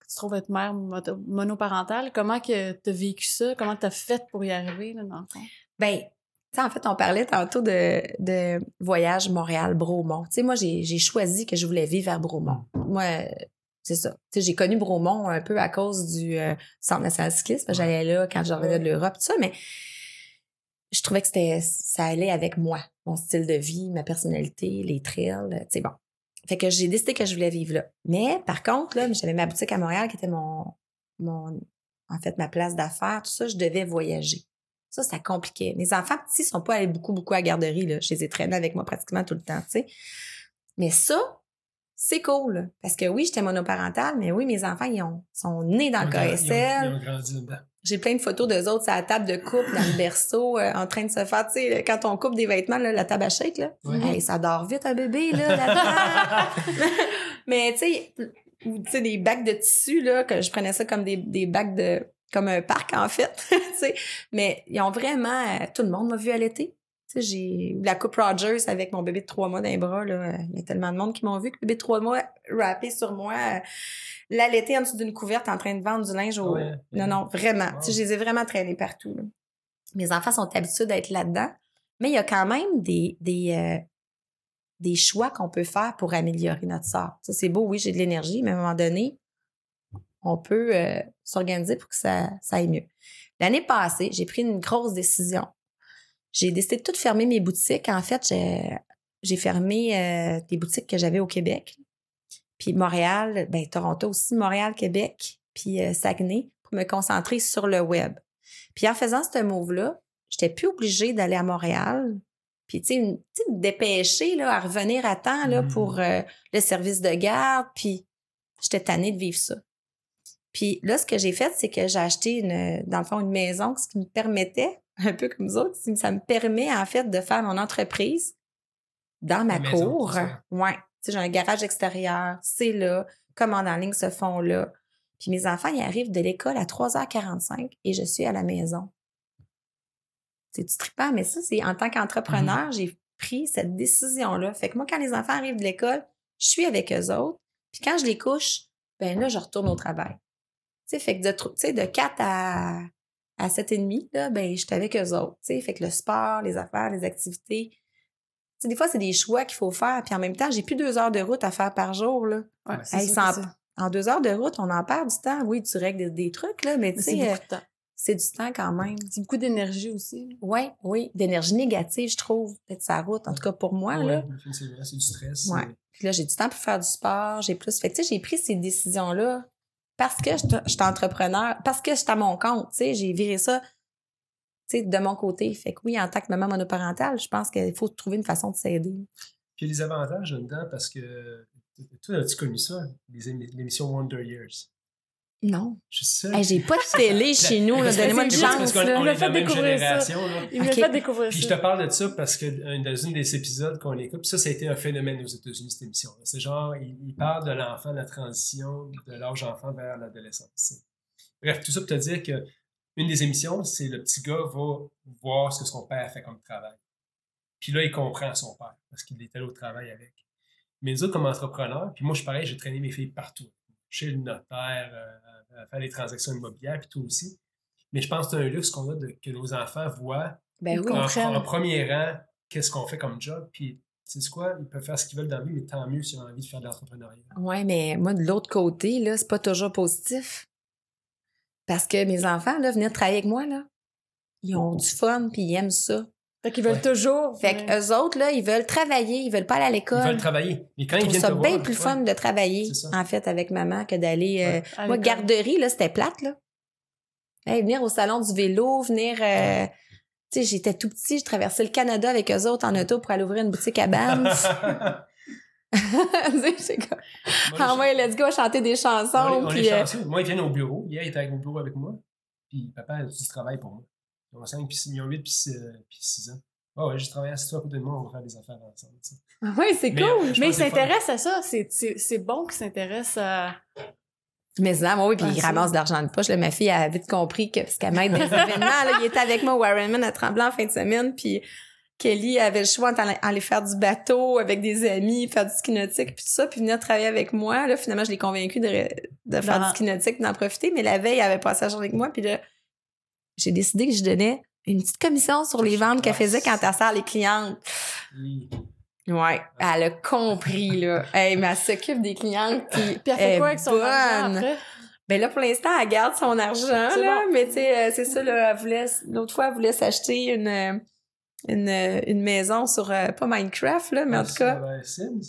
que tu trouves être mère monoparentale. Comment que tu as vécu ça? Comment tu as fait pour y arriver, là, dans le fond? Ben, sais, en fait, on parlait tantôt de, de voyage Montréal-Bromont. Tu sais, moi, j'ai choisi que je voulais vivre à Bromont. Moi, c'est ça. Tu sais, j'ai connu Bromont un peu à cause du euh, Centre national cycliste. J'allais là quand je revenais de l'Europe, tout ça, mais je trouvais que c'était ça allait avec moi, mon style de vie, ma personnalité, les trails, tu sais, bon. Fait que j'ai décidé que je voulais vivre là. Mais par contre, là, j'avais ma boutique à Montréal qui était mon, mon en fait, ma place d'affaires, tout ça, je devais voyager. Ça, ça compliquait. Mes enfants petits sont pas allés beaucoup, beaucoup à la garderie. Là. Je les ai traînés avec moi pratiquement tout le temps, tu sais. Mais ça, c'est cool. Parce que oui, j'étais monoparentale, mais oui, mes enfants, ils ont, sont nés dans le KSL. J'ai plein de photos d'eux autres à la table de coupe, dans le berceau, euh, en train de se faire, tu sais, quand on coupe des vêtements, là, la table à shake, là. ça dort vite, un bébé, là, là Mais, tu sais, tu sais, des bacs de tissu, là, que je prenais ça comme des, des bacs de, comme un parc en fait, mais ils ont vraiment euh, tout le monde m'a vu à l'été. J'ai la Coupe Rogers avec mon bébé de trois mois dans les bras. Là. Il y a tellement de monde qui m'ont vu que le bébé de trois mois rappé sur moi, euh, l'allaiter en dessous d'une couverte en train de vendre du linge au. Non, non, vraiment. Je les ai vraiment traînés partout. Mes enfants sont habitués d'être là-dedans. Mais il y a quand même des, des, euh, des choix qu'on peut faire pour améliorer notre sort. C'est beau, oui, j'ai de l'énergie, mais à un moment donné, on peut euh, s'organiser pour que ça, ça aille mieux. L'année passée, j'ai pris une grosse décision. J'ai décidé de tout fermer mes boutiques. En fait, j'ai fermé euh, des boutiques que j'avais au Québec. Puis Montréal, ben Toronto aussi, Montréal, Québec, puis euh, Saguenay, pour me concentrer sur le web. Puis en faisant ce move-là, j'étais plus obligée d'aller à Montréal. Puis, tu sais, me dépêcher là, à revenir à temps là, pour mmh. le service de garde. Puis, j'étais tannée de vivre ça. Puis là, ce que j'ai fait, c'est que j'ai acheté, une, dans le fond, une maison, ce qui me permettait, un peu comme autres, ça me permet en fait de faire mon entreprise dans ma cour. Ouais. Tu sais, j'ai un garage extérieur, c'est là, commandes en ligne se font là. Puis mes enfants, ils arrivent de l'école à 3h45 et je suis à la maison. C'est du trippant, mais ça, c'est en tant qu'entrepreneur, mmh j'ai pris cette décision-là. Fait que moi, quand les enfants arrivent de l'école, je suis avec eux autres. Puis quand je les couche, ben là, je retourne au travail fait que de, de 4 à, à 7,5, là, ben, j'étais avec eux autres. fait que le sport, les affaires, les activités. des fois, c'est des choix qu'il faut faire. Puis en même temps, j'ai plus deux heures de route à faire par jour. Là. en, deux heures de route, on en perd du temps. Oui, tu règles des, trucs, là, mais tu sais, euh, c'est du temps quand même. C'est beaucoup d'énergie aussi. Oui, oui. D'énergie négative, je trouve, peut-être sa route. En tout cas, pour moi, là. C'est du stress. Ouais. Puis là, j'ai du temps pour faire du sport. J'ai plus. Fait que, tu sais, j'ai pris ces décisions-là parce que je suis entrepreneur, parce que je suis à mon compte, tu sais, j'ai viré ça, tu sais, de mon côté. Fait que oui, en tant que maman monoparentale, je pense qu'il faut trouver une façon de s'aider. Puis les avantages dedans, parce que toi, as-tu connu ça, l'émission Wonder Years? Non. Je suis. Hey, j'ai pas de télé chez nous. Donnez-moi une chance, qu'on- là. on Il m'a est de fait la même découvrir ça. génération, là. Il fait découvrir Puis je te parle de ça parce que dans une des épisodes qu'on écoute, puis ça, ça a été un phénomène aux États-Unis, cette émission. C'est genre, il, il parle de l'enfant, de la transition de l'âge enfant vers l'adolescence. Bref, tout ça pour te dire que une des émissions, c'est le petit gars va voir ce que son père fait comme travail. Puis là, il comprend son père parce qu'il est allé au travail avec. Mais nous autres, comme entrepreneurs, puis moi, je suis pareil, j'ai traîné mes filles partout. Chez le notaire, euh, à faire des transactions immobilières, puis tout aussi. Mais je pense que c'est un luxe qu'on a de, que nos enfants voient Ben oui. en, premier rang qu'est-ce qu'on fait comme job. Puis, tu sais quoi, ils peuvent faire ce qu'ils veulent dans la vie, mais tant mieux s'ils ont envie de faire de l'entrepreneuriat. Ouais, mais moi, de l'autre côté, là, c'est pas toujours positif. Parce que mes enfants, là, venir travailler avec moi, là, ils ont du fun, puis ils aiment ça. Fait qu'ils veulent Ouais. toujours. Fait mais- qu'eux autres, là, ils veulent travailler, ils veulent pas aller à Ils l'école. veulent travailler. Mais quand ils viennent ça te voir, bien plus ouais, fun de travailler, en fait, avec maman que d'aller. euh, Ouais. Moi, garderie, là, c'était plate, là. Hey, venir au salon du vélo, venir. euh, Tu sais, j'étais tout petit, je traversais le Canada avec eux autres en auto pour aller ouvrir une boutique à Banff. Tu sais, c'est comme. Moi, Ah ouais, let's go, chanter des chansons. on est, on est puis, euh, chanceux. Moi, ils viennent au bureau. Hier, il était avec au bureau avec moi. Puis papa a du travail pour moi. Ils ont 5, puis ils ont 8 puis 6 ans. Ah ouais, je travaille assis toi à côté de moi, on va faire des affaires ensemble. tu sais. ouais, c'est cool. euh, je Mais ils s'intéressent à ça. C'est- C'est c'est bon qu'ils s'intéressent à. Mais là, moi, oui, puis Ah, il c'est- ramasse de l'argent de poche. Là, ma fille a vite compris que, parce qu'elle m'aide des événements, là, il était avec moi au Ironman à Tremblant en fin de semaine, puis Kelly avait le choix entre aller- faire du bateau avec des amis, faire du ski nautique, puis tout ça, puis venir travailler avec moi. Là, finalement, je l'ai convaincue de, de faire du ski nautique, d'en profiter, mais la veille, elle avait passé la journée avec moi, puis là, j'ai décidé que je donnais une petite commission sur les ventes qu'elle faisait quand elle sert les clientes. Ouais, elle a compris, là. Hey, mais elle s'occupe des clientes, puis Puis elle fait quoi avec son argent bonne. après? Ben là, pour l'instant, elle garde son argent, là. bon. Mais tu sais, euh, c'est ça, là. Elle voulait, l'autre fois, elle voulait s'acheter une, euh, une, euh, une maison sur, euh, pas Minecraft, là, mais en tout cas, Sims?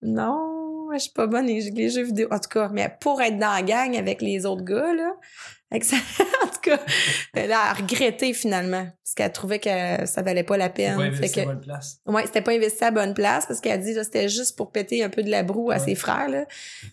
non, je suis pas bonne les, les jeux vidéo. En tout cas, mais pour être dans la gang avec les autres gars, là. en tout cas, elle a regretté finalement. Parce qu'elle trouvait que ça valait pas la peine. pas Fait investi que- à bonne place. Ouais, c'était pas investi à bonne place parce qu'elle dit là c'était juste pour péter un peu de la broue à Ouais. ses frères là.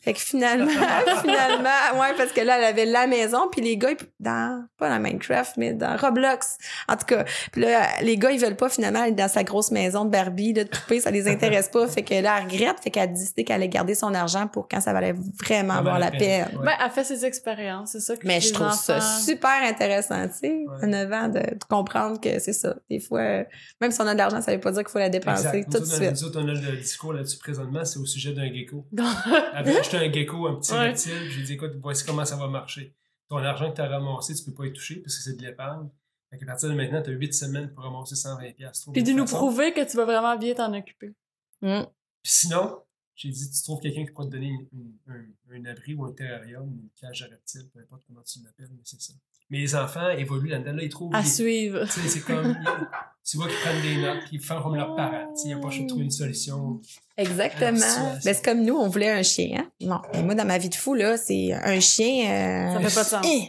Fait que finalement finalement ouais parce que là elle avait la maison puis les gars ils- dans pas dans Minecraft mais dans Roblox en tout cas. Puis là les gars ils veulent pas finalement aller dans sa grosse maison de Barbie là, de poupée, ça les intéresse pas fait que là elle regrette fait qu'elle a décidé qu'elle allait garder son argent pour quand ça valait vraiment Ça avoir valait la la peine. peine. Ouais. Ben, elle fait ses expériences, c'est ça que Mais je trouve ça enfants- super intéressant, tu sais, Ouais. à 9 ans, de, de comprendre que c'est ça. Des fois, euh, même si on a de l'argent, ça veut pas dire qu'il faut la dépenser Exact. tout de suite. Nous autres, on a le discours là-dessus présentement, c'est au sujet d'un gecko. Avait acheté un gecko, un petit Ouais. reptile, puis j'ai dit, écoute, voici comment ça va marcher. Ton argent que tu as ramassé, tu peux pas y toucher parce que c'est de l'épargne. Fait qu'à partir de maintenant, tu as 8 semaines pour ramasser 120$. piastres. Puis de nous façon. prouver que tu vas vraiment bien t'en occuper. Mm. Puis sinon, j'ai dit, tu trouves quelqu'un qui pourra te donner une- une- un, un abri ou un terrarium, une cage à reptiles, peu importe comment tu l'appelles, mais c'est ça. Mais les enfants évoluent là-dedans. Là, ils trouvent. À suivre. tu sais, c'est comme. ils- tu vois qu'ils prennent des notes, puis ils font comme leurs parents. Tu sais, Ils n'ont pas de trouver une solution. Exactement. Ben, c'est comme nous, on voulait un chien. Hein? Non, mais moi, dans ma vie de fou, là, c'est un chien. euh, Ça fait pas de sens.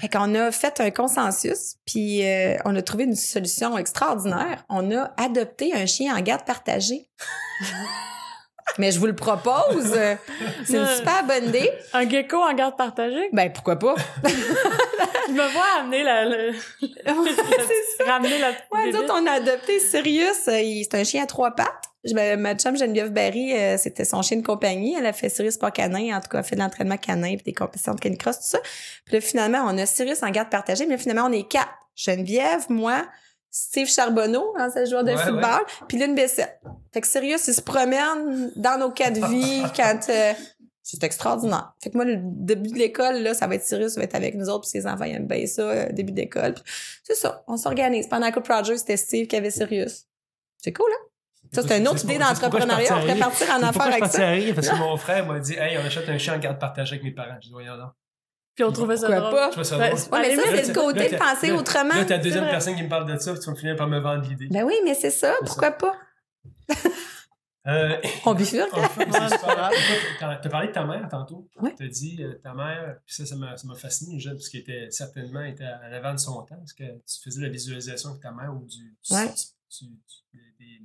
Fait qu'on a fait un consensus, puis euh, on a trouvé une solution extraordinaire. On a adopté un chien en garde partagée. Mais je vous le propose. C'est une super bonne idée. Un gecko en garde partagée? Ben, pourquoi pas? Je me vois amener la, le- c'est ramener la Ouais, nous bébite. autres, on a adopté Sirius. Euh, C'est un chien à trois pattes. Je- ma chum Geneviève Barry, euh, c'était son chien de compagnie. Elle a fait Sirius pas canin, en tout cas, elle fait de l'entraînement canin puis des compétitions de canicross, tout ça. Puis là, finalement, on a Sirius en garde partagée, mais là, finalement, on est quatre. Geneviève, moi, Steve Charbonneau, ancien joueur de Ouais, football, puis Lynn Bessette. Fait que Sirius, il se promène dans nos quatre vies quand... euh, c'est extraordinaire. Fait que moi, le début de l'école, là, ça va être Sirius, ça va être avec nous autres, puis ses enfants, ils aiment bien ça, euh, début d'école. C'est ça, on s'organise. Pendant que Project, c'était Steve qui avait Sirius. C'est cool, hein? Ça, c'est une autre idée d'entrepreneuriat. On pourrait partir en affaires avec ça. parce que mon frère m'a dit Hey, on achète un chien en garde partagée avec mes parents. Je dis Voyons. Puis on trouvait ça Pourquoi drôle. pas? Je trouve ça drôle. Ouais, mais ça, c'est le côté Là, de penser là- autrement. Là, t'as la deuxième vrai. personne qui me parle de ça, puis tu vas finir par me vendre l'idée. Ben oui, mais c'est ça. Pourquoi pas? Euh, On bifurque. en fait, c'est c'est super. pas grave. Écoute, quand t'as parlé de ta mère tantôt. Ouais. T'as dit euh, ta mère, puis ça, ça m'a ça m'a fasciné, jeune, parce qu'elle était certainement était à l'avant de son temps, parce que tu faisais la visualisation avec ta mère ou du, du, Ouais. des-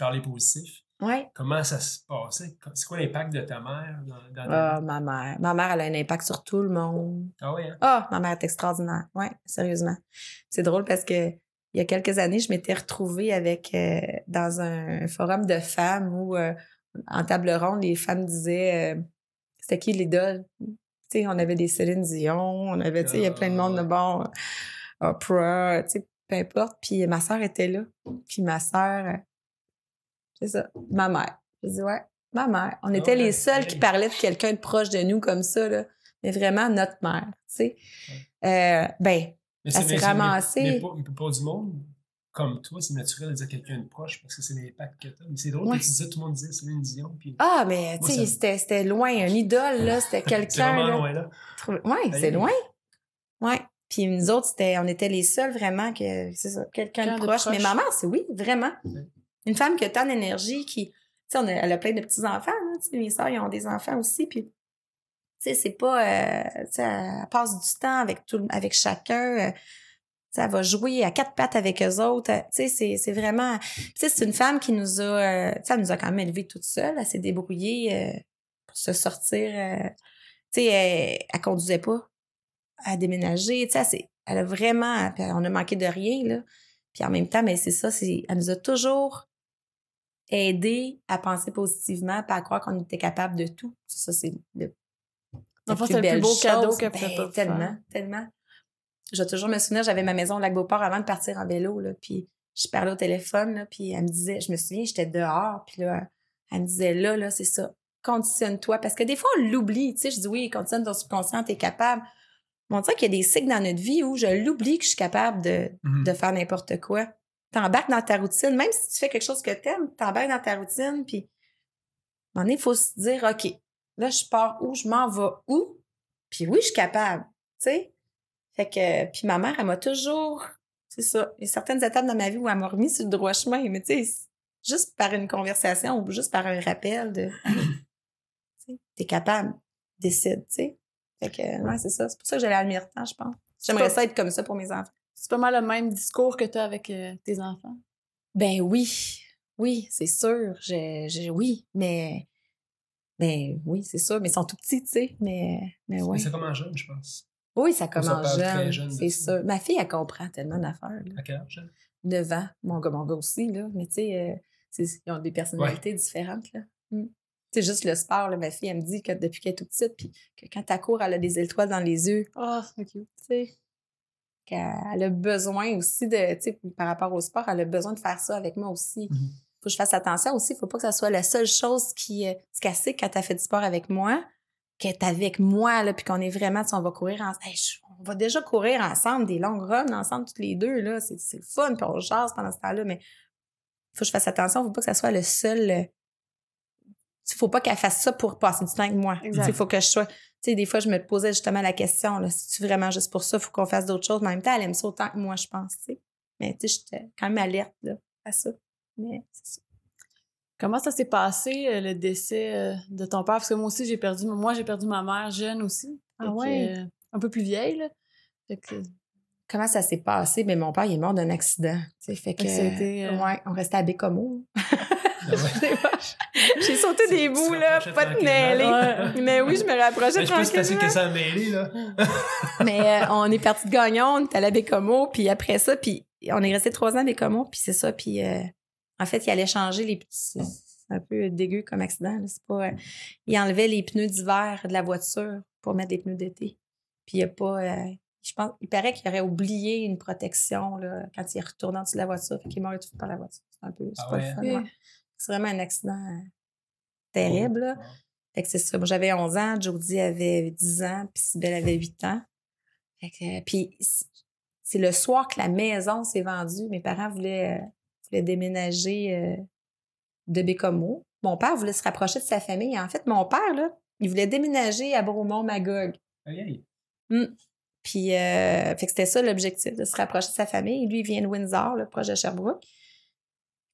parlais positif? Ouais. Comment ça se passait? C'est quoi l'impact de ta mère dans, dans Ah, ma mère. Ma mère, elle a un impact sur tout le monde. Ah oui, hein? Ah, ma mère est extraordinaire. Ouais, sérieusement. C'est drôle parce que il y a quelques années, je m'étais retrouvée avec euh, dans un forum de femmes où euh, en table ronde, les femmes disaient euh, c'était qui l'idole? Tu sais, on avait des Céline Dion, on avait, tu sais, il y a plein de monde de bon, Oprah, tu sais, peu importe. Puis ma sœur était là. Puis ma sœur, c'est ça, ma mère. Je dis ouais, ma mère. On était les seuls qui parlaient de quelqu'un de proche de nous comme ça, là. Mais vraiment notre mère, tu sais. Euh, ben, Mais elle s'est ramassée. Mais, pas, mais pas du monde comme toi, c'est naturel de dire quelqu'un de proche parce que c'est l'impact que t'as. Mais c'est drôle Ouais. que tu disais, tout le monde disait Céline Dion. Puis Ah, mais tu sais, ça- c'était, c'était loin, un idole, là. C'était c'est quelqu'un. vraiment là. loin là. Trouvé- Ouais, c'est loin. Ouais. Puis nous autres, c'était, on était les seuls vraiment que, c'est ça, quelqu'un de Quelqu'un de proche. Mais proche. ma mère, c'est oui, vraiment. Ouais. Une femme qui a tant d'énergie, qui, tu sais, a- elle a plein de petits-enfants, sais, mes sœurs, ils ont des enfants aussi, puis, tu sais, c'est pas, euh, sais, elle passe du temps avec tout, avec chacun, euh, elle va jouer à quatre pattes avec eux autres, euh, tu sais, c'est, vraiment, tu sais, c'est une femme qui nous a, euh, elle nous a quand même élevés toute seule, elle s'est débrouillée euh, pour se sortir, euh, tu sais, elle, elle conduisait pas à déménager, tu sais, elle, elle a vraiment, on a manqué de rien, là. Puis en même temps, mais c'est ça, elle nous a toujours aidé à penser positivement, pas à croire qu'on était capable de tout. Ça, c'est le, c'est le plus beau cadeau chose. pouvait Ben, pas faire. Tellement, tellement. Je vais toujours me souvenir, j'avais ma maison au Lac-Beauport avant de partir en vélo, là, puis je parlais au téléphone, là, puis elle me disait, je me souviens, j'étais dehors, puis là, elle me disait, là, là, c'est ça, conditionne-toi, parce que des fois, on l'oublie, tu sais, je dis, oui, conditionne ton subconscient, t'es capable. Mais on dirait qu'il y a des cycles dans notre vie où je l'oublie que je suis capable de, Mhm. de faire n'importe quoi. T'embarques dans ta routine, même si tu fais quelque chose que t'aimes, t'embarques dans ta routine, puis à un moment donné, il faut se dire, OK, là, je pars où, je m'en vais où, puis oui, je suis capable, tu sais. Fait que, puis ma mère, elle m'a toujours, c'est ça, il y a certaines étapes dans ma vie où elle m'a remis sur le droit chemin, mais tu sais, juste par une conversation ou juste par un rappel de, tu sais, t'es capable, décide, tu sais. Fait que, ouais, c'est ça. C'est pour ça que j'allais à Almirtan, je pense. J'aimerais ça être comme ça pour mes enfants. C'est pas mal le même discours que tu as avec euh, tes enfants? Ben oui, oui, c'est sûr. Je, je- oui, mais, ben oui, c'est sûr. Mais ils sont tout petits, tu sais. Mais, mais Mais ouais. c'est comme un jeune, je pense. Oui, ça Ça commence jeune, c'est ça. sûr. Ma fille, elle comprend tellement d'affaires. À quel âge? elle? 9 ans. Mon gars, mon gars aussi, là. Mais tu sais, euh, ils ont des personnalités différentes, là. Mm. C'est juste le sport, là. Ma fille, elle me dit que depuis qu'elle est toute petite, puis que quand elle court, elle a des étoiles dans les yeux. Ah, c'est cute. tu sais. Qu'elle elle a besoin aussi de, tu sais, par rapport au sport, elle a besoin de faire ça avec moi aussi. Mhm. Faut que je fasse attention aussi. Faut pas que ça soit la seule chose qui, euh, ce qu'elle sait quand elle fait du sport avec moi, qu'elle est avec moi, là, puis qu'on est vraiment, tu sais, on va courir ensemble. on va déjà courir ensemble, des longues runs ensemble, toutes les deux, là. C'est c'est le fun, puis on jase pendant ce temps-là, mais faut que je fasse attention. Faut pas que ça soit le seul, euh, il faut pas qu'elle fasse ça pour passer du temps avec moi. Il faut que je sois. Tu sais, des fois, je me posais justement la question, là, si tu vraiment juste pour ça, faut qu'on fasse d'autres choses. Mais en même temps, elle aime ça autant que moi, je pense. Mais tu sais, j'étais quand même alerte, là, à ça. Mais c'est ça. Comment ça s'est passé, euh, le décès euh, de ton père? Parce que moi aussi, j'ai perdu, moi, j'ai perdu ma mère jeune aussi. Ah que, ouais? euh, un peu plus vieille, là. Fait que, Comment ça s'est passé? Mais mon père, il est mort d'un accident. Fait que. Fait que euh, Ouais, on restait à Bécomo. Ah ouais. J'ai sauté des bouts, là, pas te tranquillement. mêler. Mais oui, je me rapprochais Mais je sais pas si tranquillement. ça a mêlé, là. Mais euh, on est parti de Gagnon, on est allé à Bécomo, puis après ça, puis on est resté trois ans à Bécomo, puis c'est ça, puis euh, en fait, il allait changer les petits... C'est un peu dégueu comme accident, là, c'est pas... euh, il enlevait les pneus d'hiver de la voiture pour mettre des pneus d'été. Puis il y a pas... euh, je pense, il paraît qu'il aurait oublié une protection là, quand il est retourné en dessous de la voiture, fait qu'il est mort tout par la voiture. C'est un peu... C'est Ah pas ouais, le fun, ouais. C'est vraiment un accident euh, terrible, là. Fait que c'est ça. J'avais 11 ans, Jodie avait 10 ans, puis Sybelle avait 8 ans. Fait que, puis c'est le soir que la maison s'est vendue. Mes parents voulaient, euh, voulaient déménager euh, de Bécomo. Mon père voulait se rapprocher de sa famille. En fait, mon père, là, il voulait déménager à Bromont-Magog. Aïe, aïe. Puis, euh, fait que c'était ça l'objectif, de se rapprocher de sa famille. Lui, il vient de Windsor, là, proche de Sherbrooke.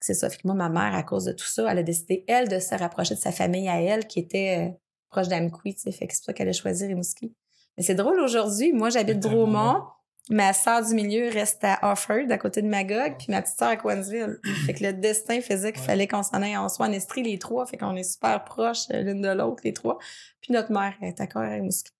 C'est ça. Fait que moi, ma mère, à cause de tout ça, elle a décidé, elle, de se rapprocher de sa famille à elle, qui était euh, proche d'Amqui, tu sais. Fait que c'est pour ça qu'elle a choisi Rimouski. Mais c'est drôle aujourd'hui. Moi, j'habite à Bromont. ma sœur du milieu reste à Offord, à côté de Magog, puis ma petite sœur à Coansville. fait que le destin faisait qu'il fallait qu'on s'en aille en soi en Estrie, les trois. Fait qu'on est super proches euh, l'une de l'autre, les trois. Puis notre mère est à Corée-Mouski.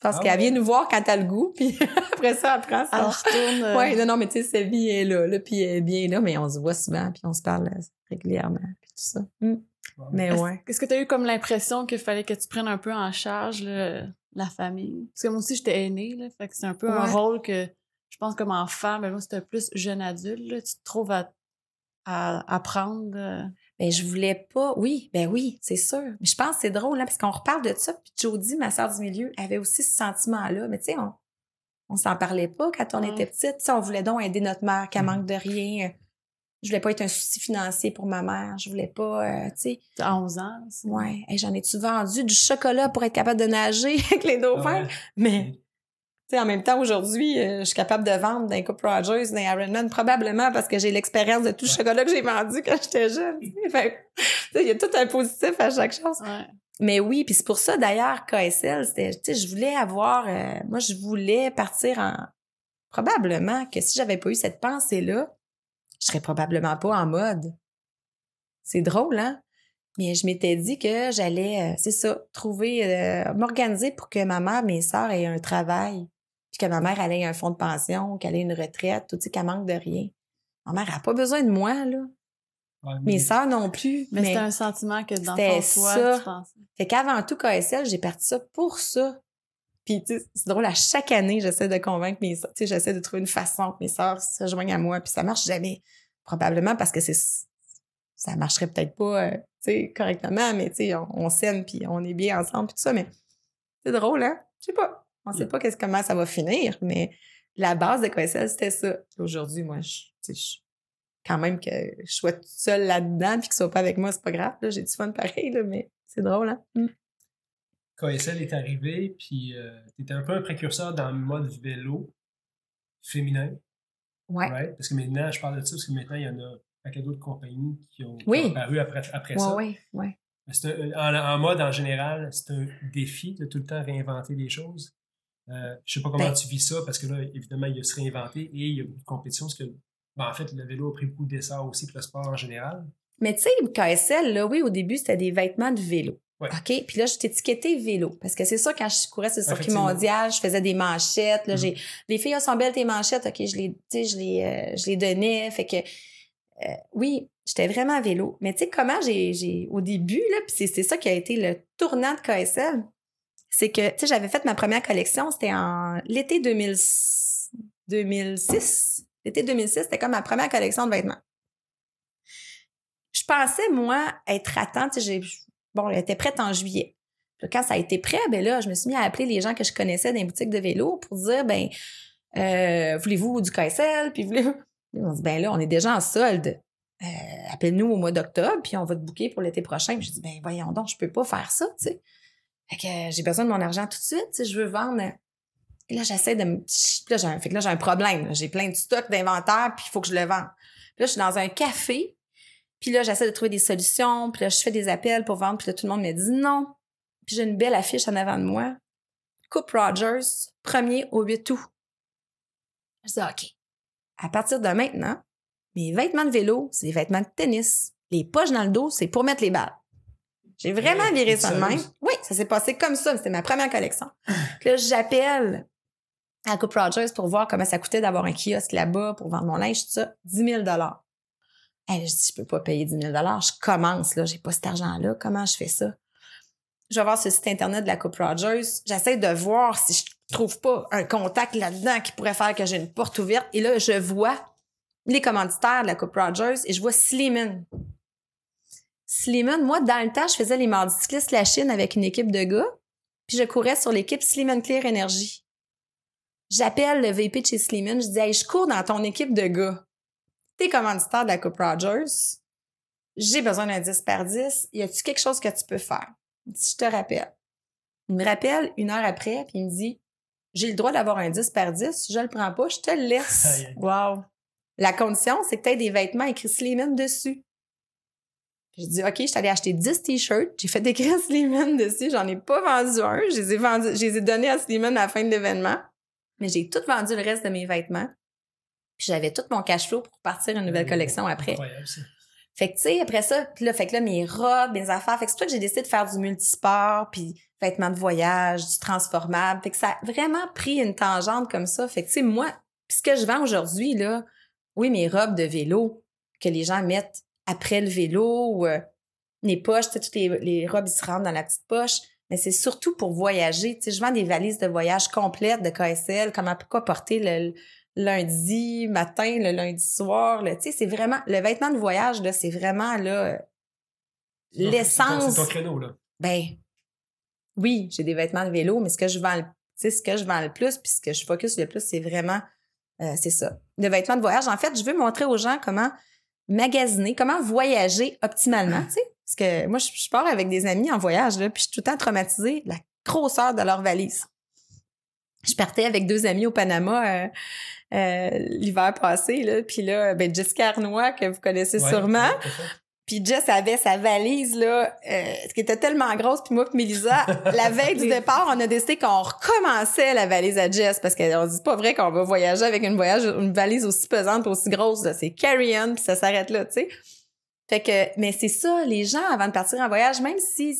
Parce Ah qu'elle ouais? vient nous voir quand elle a le goût, puis après ça, elle prend Elle ça. retourne. euh, Ouais, non, non, mais tu sais, sa vie est là, là, puis elle est bien là, mais on se voit souvent, puis on se parle euh, régulièrement, puis tout ça. Mm. Wow. Mais Est-ce- ouais. Est-ce que tu as eu comme l'impression qu'il fallait que tu prennes un peu en charge là, la famille? Parce que moi aussi, j'étais aînée, là, fait que c'est un peu un rôle que je pense comme enfant, mais moi, c'était plus jeune adulte. Là, tu te trouves à, à, à prendre. euh, Ben, je voulais pas. Oui, ben oui, c'est sûr. Mais je pense que c'est drôle, là, parce qu'on reparle de ça. Puis Jodie, ma sœur du milieu, avait aussi ce sentiment-là. Mais tu sais, on, on s'en parlait pas quand on était petite. Tu sais, on voulait donc aider notre mère, qu'elle Mhm. manque de rien. Je voulais pas être un souci financier pour ma mère. Je voulais pas, euh, tu sais. à 11 ans. c'est- Ouais, Hey, j'en ai-tu vendu du chocolat pour être capable de nager avec les dauphins? Ouais. Mais, en même temps, aujourd'hui, euh, je suis capable de vendre d'un Coupe Rogers, d'un Ironman, probablement parce que j'ai l'expérience de tout le chocolat que j'ai vendu quand j'étais jeune. il y a tout un positif à chaque chose. Ouais. Mais oui, puis c'est pour ça, d'ailleurs, KSL, c'était, je voulais avoir, euh, moi, je voulais partir en, probablement que si j'avais pas eu cette pensée-là, je serais probablement pas en mode. C'est drôle, hein? Mais je m'étais dit que j'allais, euh, c'est ça, trouver, euh, m'organiser pour que ma mère, mes sœurs aient un travail, que ma mère, elle ait un fonds de pension, qu'elle ait une retraite, sais, qu'elle manque de rien. Ma mère a pas besoin de moi, là. Ouais, Mes sœurs non plus. Mais, mais c'était un sentiment que dans ton soi, ça. tu pensais. fait qu'avant tout, KSL, j'ai parti ça pour ça. Puis, tu sais, c'est drôle, à chaque année, j'essaie de convaincre mes sœurs. Tu sais, j'essaie de trouver une façon que mes sœurs se joignent à moi. Puis ça marche jamais. Probablement parce que c'est ça marcherait peut-être pas, euh, tu sais, correctement, mais tu sais, on, on s'aime puis on est bien ensemble puis tout ça. Mais c'est drôle, hein? Je sais pas. On sait Mm. pas qu'est-ce comment ça va finir, mais la base de KSL, c'était ça. Aujourd'hui, moi, je, je- quand même que je sois toute seule là-dedans puis qu'ils soient pas avec moi, c'est pas grave. là. J'ai du fun pareil, là, mais c'est drôle, hein? Mm. KSL est arrivé, puis tu étais un peu un précurseur dans le mode vélo féminin. Ouais. right? Parce que maintenant, je parle de ça parce que maintenant, il y en a un paquet d'autres compagnies qui ont, qui Oui. ont apparu après, après Ouais, ça. ouais, ouais. C'est un- en, en mode, en général, c'est un défi de tout le temps réinventer des choses. Euh, je sais pas comment Ben- tu vis ça, parce que là, évidemment, il a se réinventer et il y a beaucoup de compétition, parce que, ben, en fait, le vélo a pris beaucoup d'essor aussi, puis le sport en général. Mais tu sais, KSL, là, oui, au début, c'était des vêtements de vélo. Ouais. OK? Puis là, je étiqueté vélo. Parce que c'est ça, quand je courais sur le circuit mondial, je faisais des manchettes. Là, Mhm. j'ai, les filles, elles sont belles, tes manchettes. OK, je les, je les, euh, je les donnais. Fait que, euh, oui, j'étais vraiment à vélo. Mais tu sais, comment j'ai, au début, là, puis c'est, c'est ça qui a été le tournant de KSL, c'est que, tu sais, j'avais fait ma première collection, c'était en l'été 2000 2006. L'été 2006, c'était comme ma première collection de vêtements. Je pensais, moi, être à temps. Tu sais, bon, elle était prête en juillet. Quand ça a été prêt, ben là, je me suis mis à appeler les gens que je connaissais dans les boutiques de vélo pour dire, ben, euh, voulez-vous du KSL? Puis voulez-vous... M'ont dit, ben là, on est déjà en solde. Euh, appelle-nous au mois d'octobre, puis on va te booker pour l'été prochain. Puis j'ai dit, ben voyons donc, je peux pas faire ça, tu sais. Fait que euh, j'ai besoin de mon argent tout de suite, sais, je veux vendre. Et là, j'essaie de me... Là, j'ai un... Fait là, j'ai un problème. J'ai plein de stocks d'inventaire, puis il faut que je le vende. Puis là, je suis dans un café, puis là, j'essaie de trouver des solutions, puis là, je fais des appels pour vendre, puis là, tout le monde me dit non. Puis j'ai une belle affiche en avant de moi. Coupe Rogers, 1er au 8 août. Je dis, OK. À partir de maintenant, mes vêtements de vélo, c'est des vêtements de tennis. Les poches dans le dos, c'est pour mettre les balles. J'ai vraiment viré ça de même. Oui, ça s'est passé comme ça. C'était ma première collection. Puis là, j'appelle à Coupe Rogers pour voir comment ça coûtait d'avoir un kiosque là-bas pour vendre mon linge, tout ça. 10 000 Hey, je dis, je peux pas payer 10 000 Je commence, là. J'ai pas cet argent-là. Comment je fais ça? Je vais voir sur le site Internet de la Coupe Rogers. J'essaie de voir si je trouve pas un contact là-dedans qui pourrait faire que j'ai une porte ouverte. Et là, je vois les commanditaires de la Coupe Rogers et je vois Sliman. Sliman, moi, dans le temps, je faisais les mardis cyclistes la Chine avec une équipe de gars. Puis je courais sur l'équipe Sliman Clear Energy. J'appelle le VP de chez Sliman. Je dis, hey, je cours dans ton équipe de gars. T'es commanditaire de la Coupe Rogers. J'ai besoin d'un 10 par 10. Y a-tu quelque chose que tu peux faire? Je te rappelle. Il me rappelle une heure après, puis il me dit, j'ai le droit d'avoir un 10 par 10. Si je le prends pas, je te le laisse. Wow. La condition, c'est que tu aies des vêtements écrits Slimane dessus. J'ai dit, OK, je suis allée acheter 10 t-shirts. J'ai fait écrire Slimane dessus. J'en ai pas vendu un. Je les ai vendus, je les ai donnés à Slimane à la fin de l'événement. mais j'ai tout vendu le reste de mes vêtements. Puis j'avais tout mon cash flow pour partir une nouvelle collection après. Incroyable, ça. Fait que, tu sais, après ça, là, fait que là, mes robes, mes affaires. Fait que c'est ça que j'ai décidé de faire du multisport, puis vêtements de voyage, du transformable. Fait que ça a vraiment pris une tangente comme ça. Fait que, tu sais, moi, ce que je vends aujourd'hui, là, oui, mes robes de vélo que les gens mettent après le vélo ou euh, les poches, toutes les, les robes, ils se rentrent dans la petite poche. Mais c'est surtout pour voyager. Tu sais, je vends des valises de voyage complètes de KSL, comment, pourquoi porter le lundi matin, le lundi soir. Tu sais, c'est vraiment... Le vêtement de voyage, là, c'est vraiment, là, l'essence... C'est ton créneau, là. Ben, oui, j'ai des vêtements de vélo, mais ce que je vends le, ce que je vends le plus, puis ce que je focus le plus, c'est vraiment, euh, c'est ça. Le vêtement de voyage. En fait, je veux montrer aux gens comment magasiner, comment voyager optimalement, tu sais. Parce que moi, je, pars avec des amis en voyage, là, puis je suis tout le temps traumatisée, la grosseur de leur valise. Je partais avec deux amis au Panama euh, euh, l'hiver passé, là, puis là, ben Jessica Arnois, que vous connaissez Ouais, sûrement, puis Jess avait sa valise, là, euh, qui était tellement grosse. Puis moi et Mélisa, la veille du départ, on a décidé qu'on recommençait la valise à Jess parce qu'on dit pas vrai qu'on va voyager avec une, voyage, une valise aussi pesante aussi grosse. C'est carry-on, puis ça s'arrête là, tu sais. Fait que, mais c'est ça, les gens, avant de partir en voyage, même si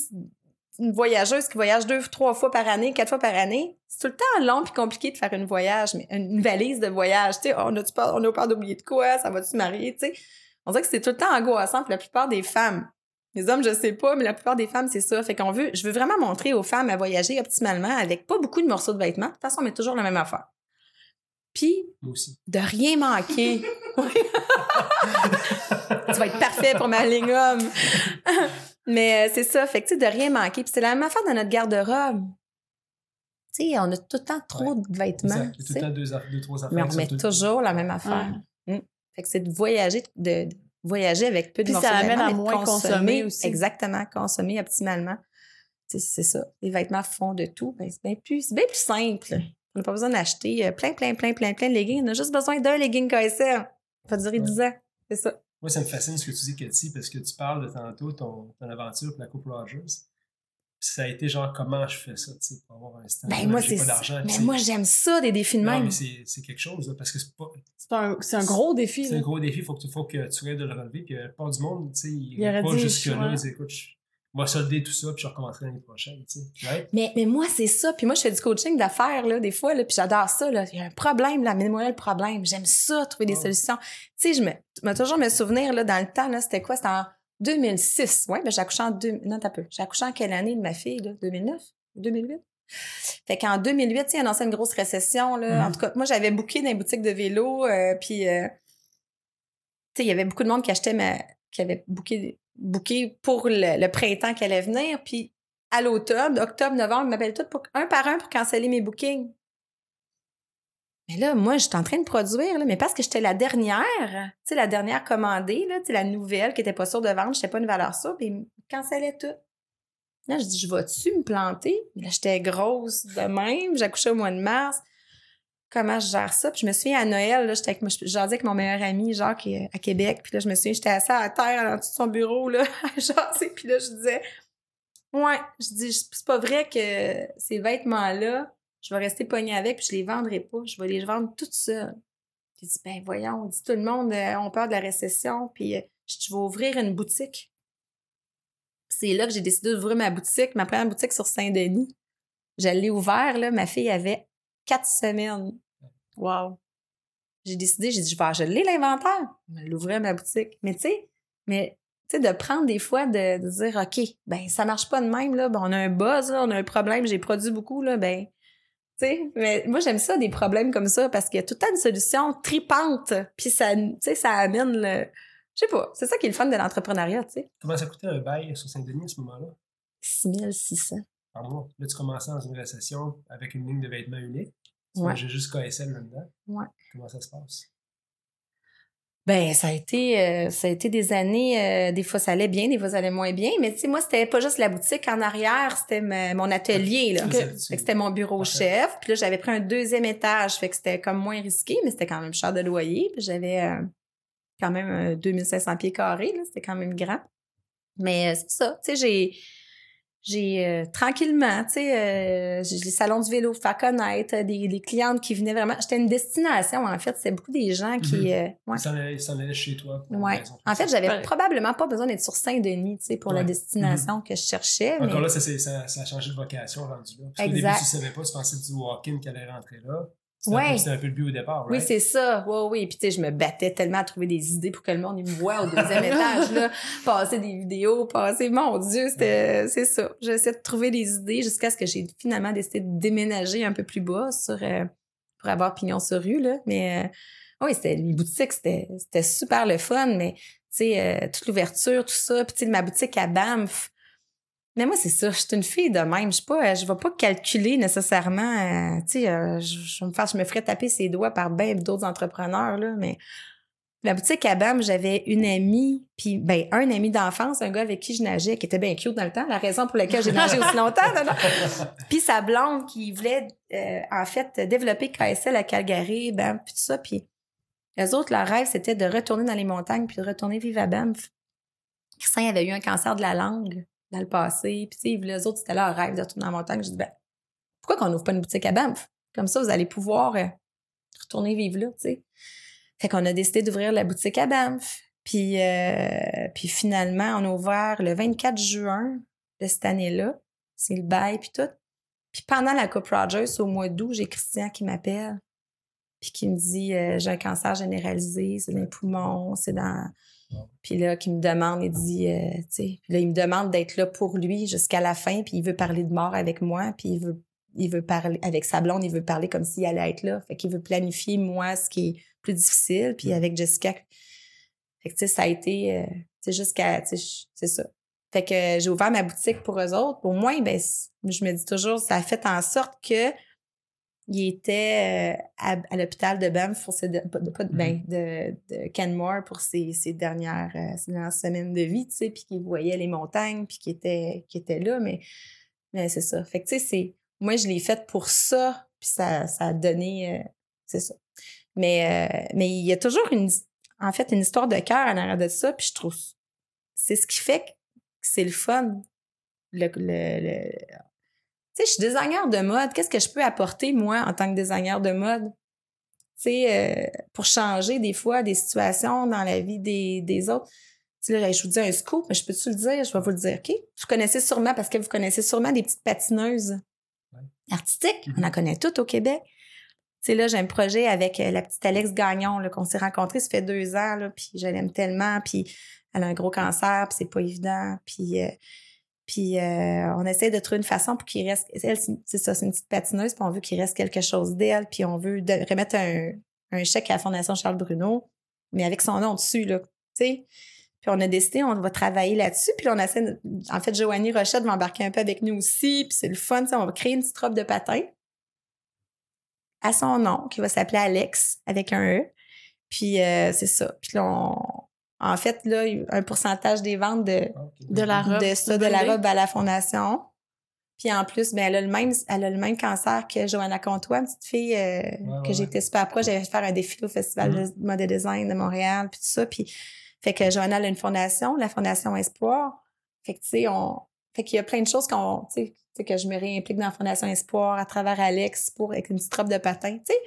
une voyageuse qui voyage deux, trois fois par année, quatre fois par année, c'est tout le temps long puis compliqué de faire une voyage, mais une valise de voyage, tu sais, on a peur, on a peur d'oublier de quoi, ça va-tu se marier, tu sais? On dirait que c'est tout le temps angoissant pour la plupart des femmes. Les hommes, je sais pas, mais la plupart des femmes, c'est ça. Fait qu'on veut, je veux vraiment montrer aux femmes à voyager optimalement avec pas beaucoup de morceaux de vêtements. De toute façon, on met toujours la même affaire. Puis, Moi aussi. de rien manquer. Tu vas être parfait pour ma ligne homme. Mais euh, c'est ça, fait que tu sais, de rien manquer. Puis c'est la même affaire dans notre garde-robe. Tu sais, on a tout le temps trop de vêtements. Exact. Tout le temps deux, trois affaires. Mais on met toujours la même affaire. Fait que c'est de voyager, de, de voyager avec peu de Puis morceaux ça amène à moins consommer aussi. Exactement, consommer optimalement. Tu sais, C'est ça. Les vêtements font de tout. Ben, c'est bien plus, c'est bien plus simple. On n'a pas besoin d'acheter euh, plein, plein, plein, plein, plein de leggings. On a juste besoin d'un legging KSL. Ça va durer Ouais. 10 ans. C'est ça. Moi, ça me fascine ce que tu dis, Cathy, parce que tu parles de tantôt ton, ton aventure pour la Coupe Rogers. Puis ça a été genre comment je fais ça, tu sais, pour avoir un stand. Ben, moi, c'est pas d'argent. Mais moi, j'aime ça, des défis de Non, même. mais c'est c'est quelque chose, là, parce que c'est pas. C'est un, c'est un gros défi. C'est un gros défi, il faut que, tu- faut que tu rêves de le relever. Puis la plupart du monde, tu sais, Il il pas jusque-là. ouais. Écoute, je vais solder tout ça, puis je recommencerai l'année prochaine, tu sais. Ouais. Mais, mais moi, c'est ça. Puis moi, je fais du coaching d'affaires, là, des fois, là, puis j'adore ça, là. Il y a un problème, là, mets-moi le problème. J'aime ça, trouver des Oh. solutions. Tu sais, je me, je me toujours me souvenir, là, dans le temps, là, c'était quoi? C'était en 2006. Ouais, ben, j'ai accouché en deux, non, t'as peu. J'ai accouché en quelle année de ma fille, là? 2009? 2008? Fait qu'en 2008, tu sais, il annonçait une grosse récession, là. Mhm. En tout cas, moi, j'avais booké dans les boutiques de vélo, euh, puis, euh, tu sais, il y avait beaucoup de monde qui achetait ma, qui avait booké, booké pour le, le printemps qui allait venir, puis à l'automne, octobre, novembre, ils m'appellent tous pour, un par un pour canceller mes bookings. Mais là, moi, j'étais en train de produire, là, mais parce que j'étais la dernière, tu sais, la dernière commandée, là, tu sais, la nouvelle qui était pas sûre de vendre, j'étais pas une valeur sûre, puis ils me cancellaient tout. Là, je dis, je vais-tu me planter? Là, j'étais grosse de même, j'accouchais au mois de mars. Comment je gère ça? Puis je me souviens à Noël, là, j'étais avec, mon meilleur ami, Jacques, euh, à Québec. Puis là, je me souviens, j'étais assise à terre en dessous de son bureau, là, jaser. Puis là, je disais, ouais, je dis, c'est pas vrai que ces vêtements-là, je vais rester pognée avec, puis je les vendrai pas. Je vais les vendre toutes seules. J'ai dit, ben voyons, on dit tout le monde euh, ont peur de la récession, puis euh, je vais ouvrir une boutique. C'est là que j'ai décidé d'ouvrir ma boutique, ma première boutique sur Saint-Denis. Je l'ai ouvert, là, ma fille avait quatre semaines. Wow. J'ai décidé, j'ai dit, je vais geler l'inventaire. Je l'ouvrir ma boutique. Mais tu sais, mais tu sais, de prendre des fois, de, de dire, OK, ben ça marche pas de même, là. Ben, on a un buzz, là, on a un problème, j'ai produit beaucoup, là, ben... Mais moi, j'aime ça, des problèmes comme ça, parce qu'il y a tout le temps une solution tripante. Puis ça, ça amène le... Je sais pas, c'est ça qui est le fun de l'entrepreneuriat, tu sais. Comment ça coûtait un bail sur Saint-Denis à ce moment-là? 6600. Par mois. Là, tu commençais dans une récession avec une ligne de vêtements unique. Ouais. J'ai juste KSL là-dedans. Ouais. Comment ça se passe? Ben, ça a été, euh, ça a été des années, euh, des fois ça allait bien, des fois ça allait moins bien, mais tu sais, moi, c'était pas juste la boutique en arrière, c'était ma- mon atelier, là. C'était mon bureau Parfait. chef, puis là, j'avais pris un deuxième étage, fait que c'était comme moins risqué, mais c'était quand même cher de loyer, puis j'avais euh, quand même euh, 2500 pieds carrés, là, c'était quand même grand. Mais euh, c'est ça, tu sais, j'ai... j'ai euh, tranquillement, tu sais, euh, j'ai les salons du vélo, faire connaître, euh, des, des clientes qui venaient vraiment. J'étais une destination, en fait. C'était beaucoup des gens qui. Ouais. Ils s'en allaient chez toi. Ouais. En fait, j'avais probablement pas besoin d'être sur Saint-Denis, tu sais, pour la destination Mhm. que je cherchais. Encore mais... là, ça, ça, ça, a changé de vocation rendu là. Parce qu'au Exact. début, tu savais pas, tu pensais du walk-in qui allait rentrer là. C'était Ouais. un peu- C'était un peu le but au départ, Oui, c'est ça. Oui, oui. Puis, tu sais, je me battais tellement à trouver des idées pour que le monde il me voit au deuxième étage, là. Passer des vidéos, passer. Mon Dieu, c'était, c'est ça. J'essaie de trouver des idées jusqu'à ce que j'ai finalement décidé de déménager un peu plus bas sur, euh, pour avoir pignon sur rue, là. Mais, euh, oui, c'était, les boutiques, c'était, c'était super le fun, mais, tu sais, euh, toute l'ouverture, tout ça. Puis, tu sais, ma boutique à Banff. Mais moi, c'est ça, je suis une fille de même. Je pas, je vais pas calculer nécessairement. euh, tu sais, euh, je, me faire, je me ferais taper ses doigts par bien d'autres entrepreneurs là, mais la boutique à Bam, j'avais une amie, puis ben un ami d'enfance, un gars avec qui je nageais, qui était bien cute dans le temps. La raison pour laquelle j'ai nagé aussi longtemps, non, non. Puis sa blonde qui voulait euh, en fait développer KSL à Calgary, Bam, puis tout ça, puis les autres, leur rêve, c'était de retourner dans les montagnes puis de retourner vivre à Banff. Christian avait eu un cancer de la langue dans le passé. Puis, tu sais, les autres, c'était leur rêve de retourner en montagne. J'ai dit, ben, pourquoi qu'on n'ouvre pas une boutique à Banff? Comme ça, vous allez pouvoir euh, retourner vivre là, tu sais. Fait qu'on a décidé d'ouvrir la boutique à Banff. Puis, euh, puis finalement, on a ouvert le 24 juin de cette année-là. C'est le bail, puis tout. Puis pendant la Coupe Rogers, au mois d'août, j'ai Christian qui m'appelle. Puis qui me dit, euh, j'ai un cancer généralisé, c'est dans les poumons, c'est dans... Puis là, qui me demande, il dit, euh, tu sais, là, il me demande d'être là pour lui jusqu'à la fin, puis il veut parler de mort avec moi, puis il veut, il veut parler avec sa blonde, il veut parler comme s'il allait être là. Fait qu'il veut planifier, moi, ce qui est plus difficile, puis avec Jessica. Fait que, tu sais, ça a été, euh, tu sais, jusqu'à, tu sais, c'est ça. Fait que j'ai ouvert ma boutique pour eux autres. Au moins, ben, je me dis toujours, ça a fait en sorte que il était euh, à, à l'hôpital de Banff pour ses de, de, ben, de, de Canmore pour ses, ses, dernières, euh, ses dernières semaines de vie, tu sais, puis qu'il voyait les montagnes, puis qu'il était, était là, mais, mais c'est ça. Fait que, tu sais, c'est... Moi, je l'ai faite pour ça, puis ça, ça a donné... Euh, c'est ça. Mais, euh, mais il y a toujours une... En fait, une histoire de cœur en arrière de ça, puis je trouve... C'est ce qui fait que c'est le fun. Le, le, le, tu sais, je suis designer de mode. Qu'est-ce que je peux apporter, moi, en tant que designer de mode? Tu sais, euh, pour changer des fois des situations dans la vie des, des autres. Tu sais, là, je vous dis un scoop, mais je peux-tu le dire? Je vais vous le dire, OK? Vous connaissez sûrement, parce que vous connaissez sûrement des petites patineuses Ouais. artistiques. On en connaît toutes au Québec. Tu sais, là, j'ai un projet avec euh, la petite Alex Gagnon, qu'on s'est rencontrés, ça fait deux ans, là, puis je l'aime tellement, puis elle a un gros cancer, puis c'est pas évident, puis... euh, puis euh, on essaie de trouver une façon pour qu'il reste. Elle, c'est ça, c'est une petite patineuse, puis on veut qu'il reste quelque chose d'elle, puis on veut remettre un, chèque à la Fondation Charles Bruno, mais avec son nom dessus, là. Tu sais? Puis on a décidé, on va travailler là-dessus. Puis là, on essaie. En fait, Joanie Rochette va embarquer un peu avec nous aussi. Puis c'est le fun. On va créer une petite robe de patin à son nom, qui va s'appeler Alex, avec un E. Puis euh, c'est ça. Puis là. En fait, là, un pourcentage des ventes de, De la robe. de ça, de la robe à la fondation. Puis en plus, ben, elle a le même, elle a le même cancer que Johanna Comtois, une petite fille euh, ouais, que j'étais super proche. J'avais fait faire un défilé au Festival Mhm. de mode et design de Montréal, puis tout ça. Puis fait que Johanna elle a une fondation, la Fondation Espoir. Fait que tu sais, on, fait qu'il y a plein de choses qu'on, tu sais, tu sais, que je me réimplique dans la Fondation Espoir à travers Alex pour avec une petite robe de patin. Tu sais,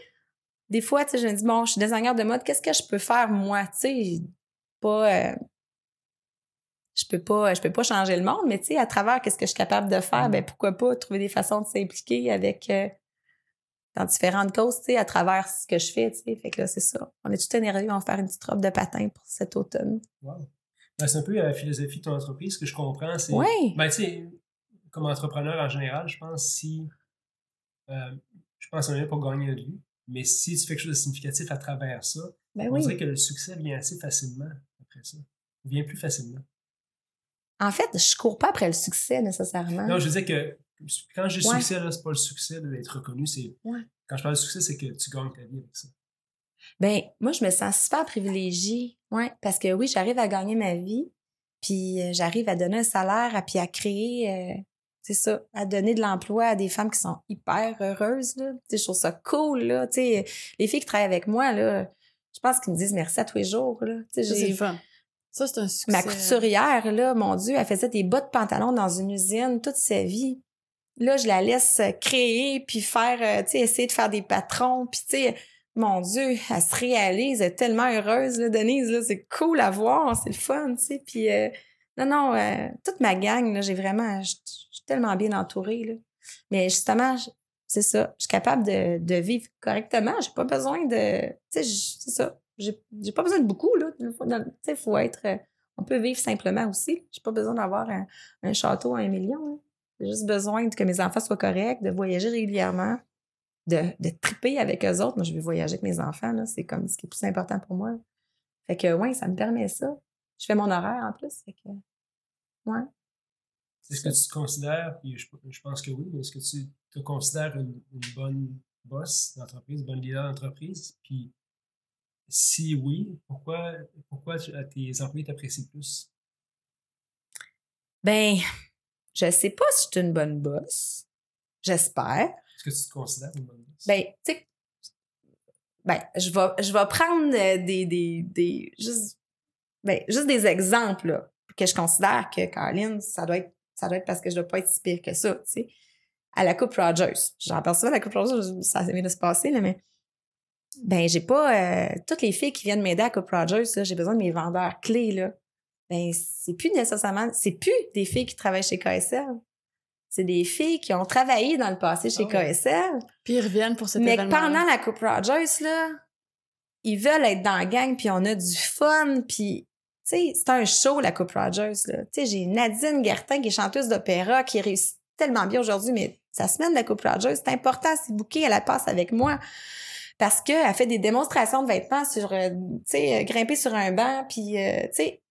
des fois, tu sais, je me dis bon, je suis designer de mode, qu'est-ce que je peux faire moi, tu sais, pas. euh, je peux pas je peux pas changer le monde mais tu sais à travers qu'est-ce que je suis capable de faire ben pourquoi pas trouver des façons de s'impliquer avec euh, dans différentes causes tu sais à travers ce que je fais tu sais fait que là c'est ça on est tout énervé on va faire une petite robe de patin pour cet automne Wow. Ben, c'est un peu la philosophie de ton entreprise. Ce que je comprends, c'est. Oui. Ben, tu sais, comme entrepreneur en général, je pense si. euh, je pense qu'on est là pour gagner notre vie. Mais si tu fais quelque chose de significatif à travers ça, ben on oui dirait que le succès vient assez facilement après ça. Il vient plus facilement. en fait je cours pas après le succès nécessairement Non, je veux dire que quand j'ai Ouais. succès, là, c'est pas le succès d'être reconnu, c'est. Ouais. Quand je parle de succès, c'est que tu gagnes ta vie avec ça. Ben, moi, je me sens super privilégiée. Ouais, parce que oui, j'arrive à gagner ma vie, puis euh, j'arrive à donner un salaire, à, puis à créer, euh, c'est ça, à donner de l'emploi à des femmes qui sont hyper heureuses, là. Je trouve ça cool, là. Les filles qui travaillent avec moi, là, je pense qu'ils me disent merci à tous les jours, là. Ça, c'est le fun. Ça, c'est un succès. Ma couturière, là, mon Dieu, elle faisait des bas de pantalon dans une usine toute sa vie. Là, je la laisse créer, puis faire, euh, tu sais, essayer de faire des patrons, puis tu sais, mon Dieu, elle se réalise, elle est tellement heureuse, là, Denise, là, c'est cool à voir, c'est le fun, tu sais, puis euh, non, non, euh, toute ma gang, là, j'ai vraiment, je suis tellement bien entourée, là. Mais justement, c'est ça, je suis capable de, de vivre correctement, j'ai pas besoin de, tu sais, c'est ça, j'ai pas besoin de beaucoup, là, tu sais, faut être, on peut vivre simplement aussi, j'ai pas besoin d'avoir un, château à un million, j'ai juste besoin que mes enfants soient corrects, de voyager régulièrement, de, de triper avec eux autres. Moi, je vais voyager avec mes enfants, là. C'est comme ce qui est plus important pour moi. Fait que, ouais, ça me permet ça. Je fais mon horaire en plus. Fait que, ouais. Est-ce que tu considères, puis je, pense que oui, mais est-ce que tu te considères une, bonne boss d'entreprise, une bonne leader d'entreprise? Puis si oui, pourquoi, pourquoi tes employés t'apprécient plus? Ben, je sais pas si je suis une bonne boss. J'espère. Est-ce que tu te considères une bonne boss? Ben, tu sais, ben, je vais, je vais prendre euh, des, des, des juste, ben, juste des exemples, là, que je considère que Caroline, ça doit être, ça doit être parce que je dois pas être si pire que ça, tu sais. À la Coupe Rogers. J'en à la Coupe Rogers, ça vient de se passer, là, mais ben, j'ai pas, euh, toutes les filles qui viennent m'aider à Coupe Rogers, j'ai besoin de mes vendeurs clés, là ben c'est plus nécessairement, c'est plus des filles qui travaillent chez KSL. C'est des filles qui ont travaillé dans le passé chez ah KSL. Puis ils reviennent pour cet Mais pendant la Coupe Rogers, là, ils veulent être dans la gang, puis on a du fun, puis tu sais, c'est un show, la Coupe Rogers, là. Tu sais, j'ai Nadine Gertin, qui est chanteuse d'opéra, qui réussit tellement bien aujourd'hui, mais sa semaine de la Coupe Rogers, c'est important, c'est bouquet, elle la passe avec moi. Parce qu'elle fait des démonstrations de vêtements sur, euh, tu sais, euh, grimper sur un banc, puis, euh, tu sais,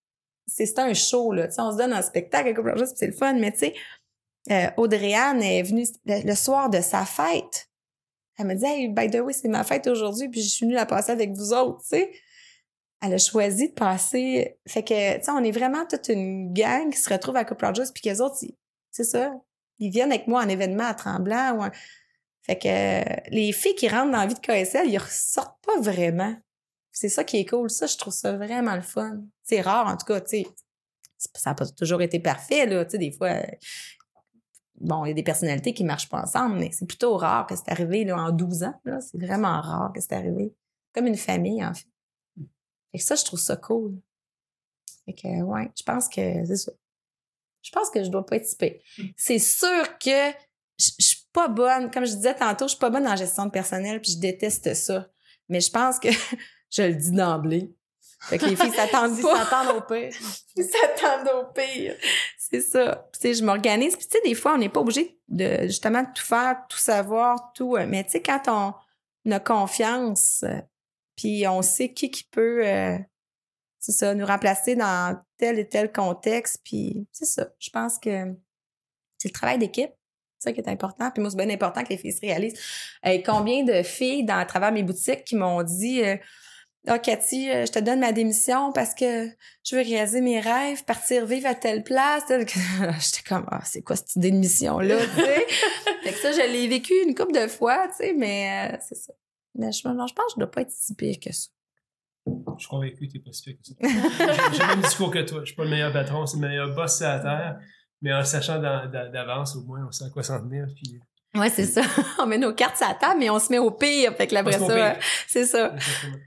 c'est un show, là. on se donne un spectacle avec c'est le fun, mais tu sais, euh, Audrey-Anne est venue le, soir de sa fête. Elle me dit, hey, by the way, c'est ma fête aujourd'hui, puis je suis venue la passer avec vous autres, tu sais. Elle a choisi de passer. Fait que, tu sais, on est vraiment toute une gang qui se retrouve à Couple Rogers, puis qu'eux autres, c'est ça. Ils viennent avec moi en événement à Tremblant. Ou Fait que les filles qui rentrent dans la vie de KSL, ils ressortent pas vraiment. C'est ça qui est cool. Ça, je trouve ça vraiment le fun. C'est rare, en tout cas, tu sais. Ça n'a pas toujours été parfait, là. Tu sais, des fois, bon, il y a des personnalités qui ne marchent pas ensemble, mais c'est plutôt rare que c'est arrivé, là, en 12 ans, là. C'est vraiment rare que c'est arrivé. Comme une famille, en fait. Et ça, je trouve ça cool. Fait que, ouais, je pense que c'est ça. Je pense que je dois pas être typée. C'est sûr que je, je suis pas bonne, comme je disais tantôt, je suis pas bonne en gestion de personnel, puis je déteste ça. Mais je pense que je le dis d'emblée. Fait que les filles s'attendent pas. S'attendent au pire. Ils s'attendent au pire. C'est ça. Tu sais, je m'organise. Puis tu sais, des fois, on n'est pas obligé de justement tout faire, tout savoir, tout. Euh, mais tu sais, quand on a confiance, euh, puis on sait qui qui peut, euh, c'est ça, nous remplacer dans tel et tel contexte. Puis c'est ça. Je pense que c'est le travail d'équipe. C'est ça qui est important. Puis moi, c'est bien important que les filles se réalisent. combien de filles dans à travers mes boutiques qui m'ont dit ah, Cathy, euh, je te donne ma démission parce que je veux réaliser mes rêves, partir vivre à telle place. J'étais comme, ah, c'est quoi cette démission-là, fait que ça, je l'ai vécu une couple de fois, tu sais, mais euh, c'est ça. Mais je, je pense que je dois pas être si pire que ça. Je suis convaincu que tu n'es pas si pire que ça. J'ai le même discours que toi. Je suis pas le meilleur patron, c'est le meilleur boss à la terre. Mais en sachant d'avance, au moins, on sait à quoi s'en tenir. Puis Ouais, c'est ça. on met nos cartes sur la table, mais on se met au pire. Fait que après ça, c'est ça.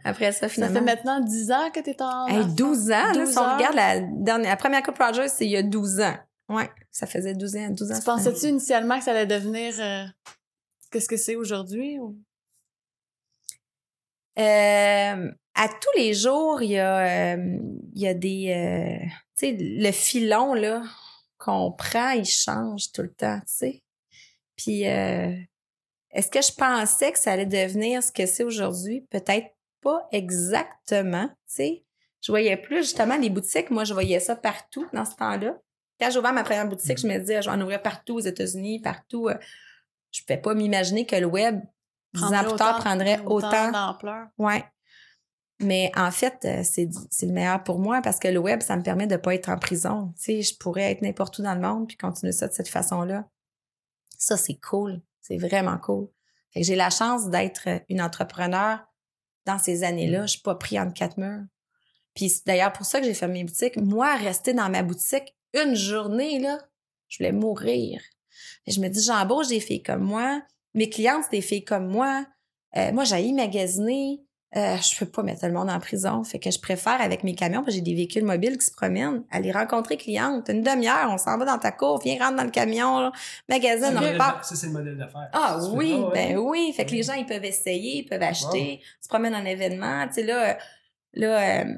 Après ça, finalement. Ça fait maintenant 10 ans que t'es en. Hey, 12 ans, là. Si on regarde la, dernière, la première Coupe Rogers, c'est il y a 12 ans. Ouais. Ça faisait 12 ans, 12 ans. Tu pensais-tu initialement que ça allait devenir, euh, qu'est-ce que c'est aujourd'hui ou? Euh, à tous les jours, il y a, euh, il y a des, euh, tu sais, le filon, là, qu'on prend, il change tout le temps, tu sais. Puis, euh, est-ce que je pensais que ça allait devenir ce que c'est aujourd'hui? Peut-être pas exactement, tu sais. Je voyais plus justement les boutiques. Moi, je voyais ça partout dans ce temps-là. Quand j'ai ouvert ma première boutique, je me disais, je vais en ouvrir partout aux États-Unis, partout. Euh, je ne pouvais pas m'imaginer que le web, plus tard, prendrait autant, d'ampleur. Ouais. Mais en fait, euh, c'est, le meilleur pour moi parce que le web, ça me permet de ne pas être en prison. Tu sais, je pourrais être n'importe où dans le monde puis continuer ça de cette façon-là. Ça, c'est cool. C'est vraiment cool. j'ai la chance d'être une entrepreneur dans ces années-là. Je suis pas pris entre quatre murs. Puis c'est d'ailleurs pour ça que j'ai fermé mes boutiques. Moi, rester dans ma boutique une journée, là, je voulais mourir. Et je me dis, j'embauche des filles comme moi. Mes clientes, c'est des filles comme moi. Euh, moi, j'ai magasiner. Euh, je peux pas mettre le monde en prison. Fait que je préfère avec mes camions, parce que j'ai des véhicules mobiles qui se promènent, aller rencontrer clientes. Une demi-heure, on s'en va dans ta cour, viens rentrer dans le camion, magasine, on repart. Ça, c'est le modèle d'affaires. Ah oui, ben oui. Fait que les gens, ils peuvent essayer, ils peuvent acheter, se promènent en événement. Tu sais, là, là, euh,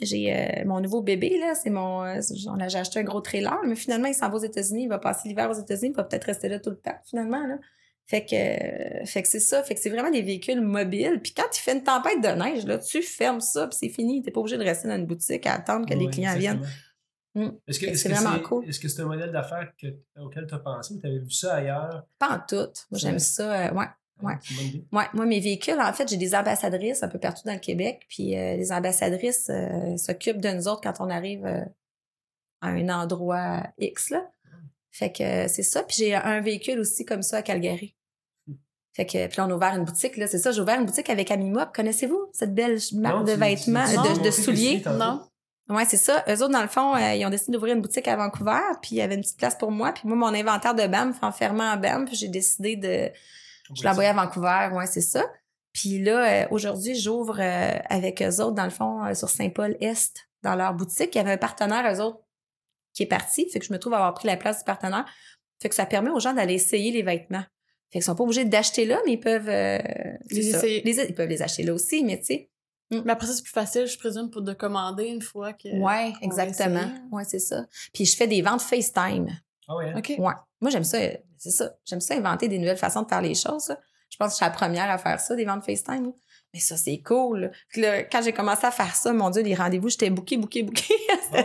j'ai euh, mon nouveau bébé là, c'est mon euh, j'ai acheté un gros trailer, mais finalement il s'en va aux États-Unis, il va passer l'hiver aux États-Unis, il va peut-être rester là tout le temps finalement là. Fait que euh, fait que c'est ça, fait que c'est vraiment des véhicules mobiles. Puis quand il fait une tempête de neige là, tu fermes ça, puis c'est fini, t'es pas obligé de rester dans une boutique à attendre que les clients viennent. Mmh. Est-ce que c'est vraiment cool. Est-ce que c'est un modèle d'affaires auquel tu as pensé ou tu avais vu ça ailleurs? Pas en tout. Moi, j'aime ça. ouais. Ouais. ouais. Moi, mes véhicules, en fait, j'ai des ambassadrices un peu partout dans le Québec. Puis euh, les ambassadrices euh, s'occupent de nous autres quand on arrive euh, à un endroit X. Là. Fait que c'est ça. Puis j'ai un véhicule aussi comme ça à Calgary. Fait que puis là, on a ouvert une boutique. là C'est ça, j'ai ouvert une boutique avec Amimop. Connaissez-vous cette belle marque de vêtements, de, de souliers? Non. Ouais, c'est ça. Eux autres, dans le fond, ils ont décidé d'ouvrir une boutique à Vancouver, puis il y avait une petite place pour moi. Puis moi, mon inventaire de BAM fait enfermant en BAM, puis j'ai décidé de je l'ai envoyé à Vancouver, ouais, c'est ça. Puis là, euh, aujourd'hui, j'ouvre euh, avec eux autres, dans le fond, euh, sur Saint-Paul-Est, dans leur boutique. Il y avait un partenaire, eux autres, qui est parti. Fait que je me trouve avoir pris la place du partenaire. Fait que ça permet aux gens d'aller essayer les vêtements. Fait qu'ils sont pas obligés d'acheter là, mais ils peuvent les essayer. ils peuvent les acheter là aussi, mais tu sais. Mm. Mais après ça, c'est plus facile, je présume, pour de commander une fois que. Ouais, exactement. Ouais, c'est ça. Puis je fais des ventes FaceTime. Ah ouais. Hein? OK. Ouais. Moi, j'aime ça. C'est ça. J'aime ça inventer des nouvelles façons de faire les choses. Je pense que je suis la première à faire ça, des ventes FaceTime. Mais ça, c'est cool. quand j'ai commencé à faire ça, mon Dieu, les rendez-vous, j'étais bouquée, bouquée, bouquée.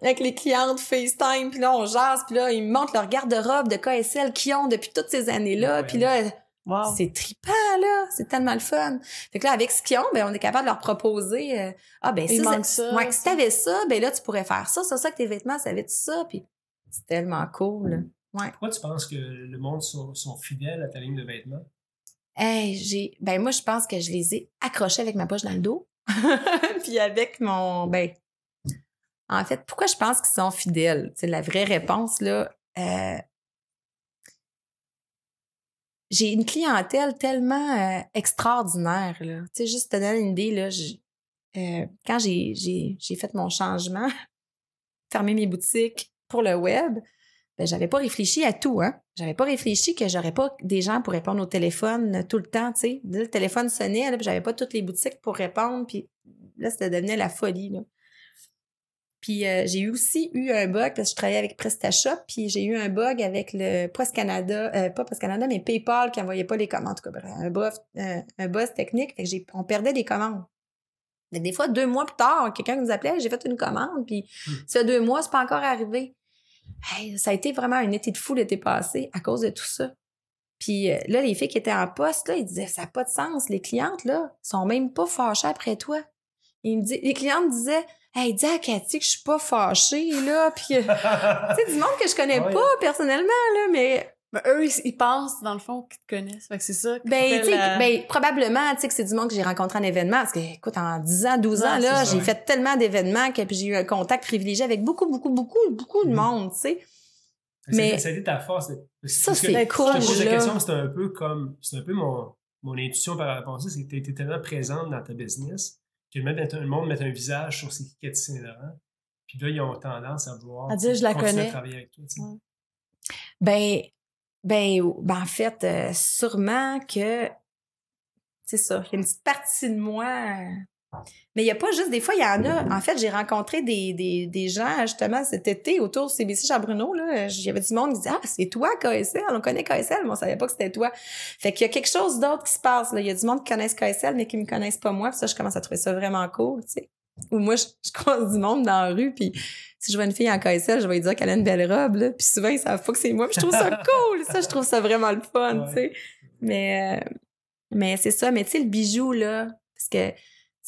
Avec les clientes FaceTime, puis là, on jase, puis là, ils me montrent leur garde-robe de KSL qu'ils ont depuis toutes ces années-là. Puis là, c'est trippant, là. C'est tellement le fun. Fait que là, avec ce qu'ils ont, ben, on est capable de leur proposer, euh, ah, ben, ça, ça, ouais, si t'avais ça, ben là, tu pourrais faire ça, ça, ça, que tes vêtements, ça va être ça. Puis c'est tellement cool. Ouais. Pourquoi tu penses que le monde sont, sont fidèles à ta ligne de vêtements? Hey, j'ai, ben moi, je pense que je les ai accrochés avec ma poche dans le dos. Puis avec mon, ben, en fait, pourquoi je pense qu'ils sont fidèles? C'est la vraie réponse, là. Euh, j'ai une clientèle tellement euh, extraordinaire, là. Tu sais, juste te donner une idée, là, euh, quand j'ai, fait mon changement, fermé mes boutiques pour le web, ben, j'avais pas réfléchi à tout, hein. J'avais pas réfléchi que j'aurais pas des gens pour répondre au téléphone tout le temps. Le téléphone sonnait, là, puis j'avais pas toutes les boutiques pour répondre, puis là, ça devenait la folie, là. Puis euh, j'ai aussi eu un bug parce que je travaillais avec PrestaShop, puis j'ai eu un bug avec le Post Canada, euh, pas Post Canada, mais PayPal qui envoyait pas les commandes. En tout cas, un boss, euh, un technique, fait que j'ai, on perdait des commandes. Mais des fois, deux mois plus tard, quelqu'un nous appelait, j'ai fait une commande, puis mmh. ce deux mois, c'est pas encore arrivé ça a été vraiment un été de fou l'été passé à cause de tout ça. Puis là, les filles qui étaient en poste, là, ils disaient ça n'a pas de sens. Les clientes, là, sont même pas fâchées après toi. Ils me les clientes disaient Hey, dis à Cathy que je suis pas fâchée, là. Puis, tu sais, du monde que je connais pas personnellement, là, mais ben, eux, ils, pensent, dans le fond, qu'ils te connaissent. Fait que c'est ça. Ben, tu ben, probablement, tu sais, que c'est du monde que j'ai rencontré en événement. Parce que, écoute, en 10 ans, 12 ans, là, j'ai fait tellement d'événements que j'ai eu un contact privilégié avec beaucoup, beaucoup, beaucoup, beaucoup de mm-hmm. monde, tu sais. Mais. Ça a été ta force. Ça, c'est cool. Je te pose la question, c'est un peu comme, c'est un peu mon, mon intuition par rapport à ça, c'est que tu étais tellement présente dans ta business que le monde met un visage sur ces qui Saint-Laurent. Puis là, ils ont tendance à vouloir. À dire, je la connais. travailler avec toi, Ben, ben, ben, en fait, euh, sûrement que c'est ça. Il y a une petite partie de moi. Mais il n'y a pas juste des fois, il y en a. En fait, j'ai rencontré des, des, des, gens justement cet été autour de CBC Charbruno. Là, il y avait du monde qui disait Ah, c'est toi, KSL, on connaît KSL, mais on savait pas que c'était toi. Fait qu'il y a quelque chose d'autre qui se passe. Là. Il y a du monde qui connaissent KSL, mais qui me connaissent pas moi. Puis ça, je commence à trouver ça vraiment cool. Tu sais. Ou moi, je, je croise du monde dans la rue, puis si je vois une fille en KSL, je vais lui dire qu'elle a une belle robe, là. Puis souvent, ils savent pas que c'est moi. Puis je trouve ça cool. ça, je trouve ça vraiment le fun, tu sais. Mais, euh, mais c'est ça. Mais tu sais, le bijou, là, parce que,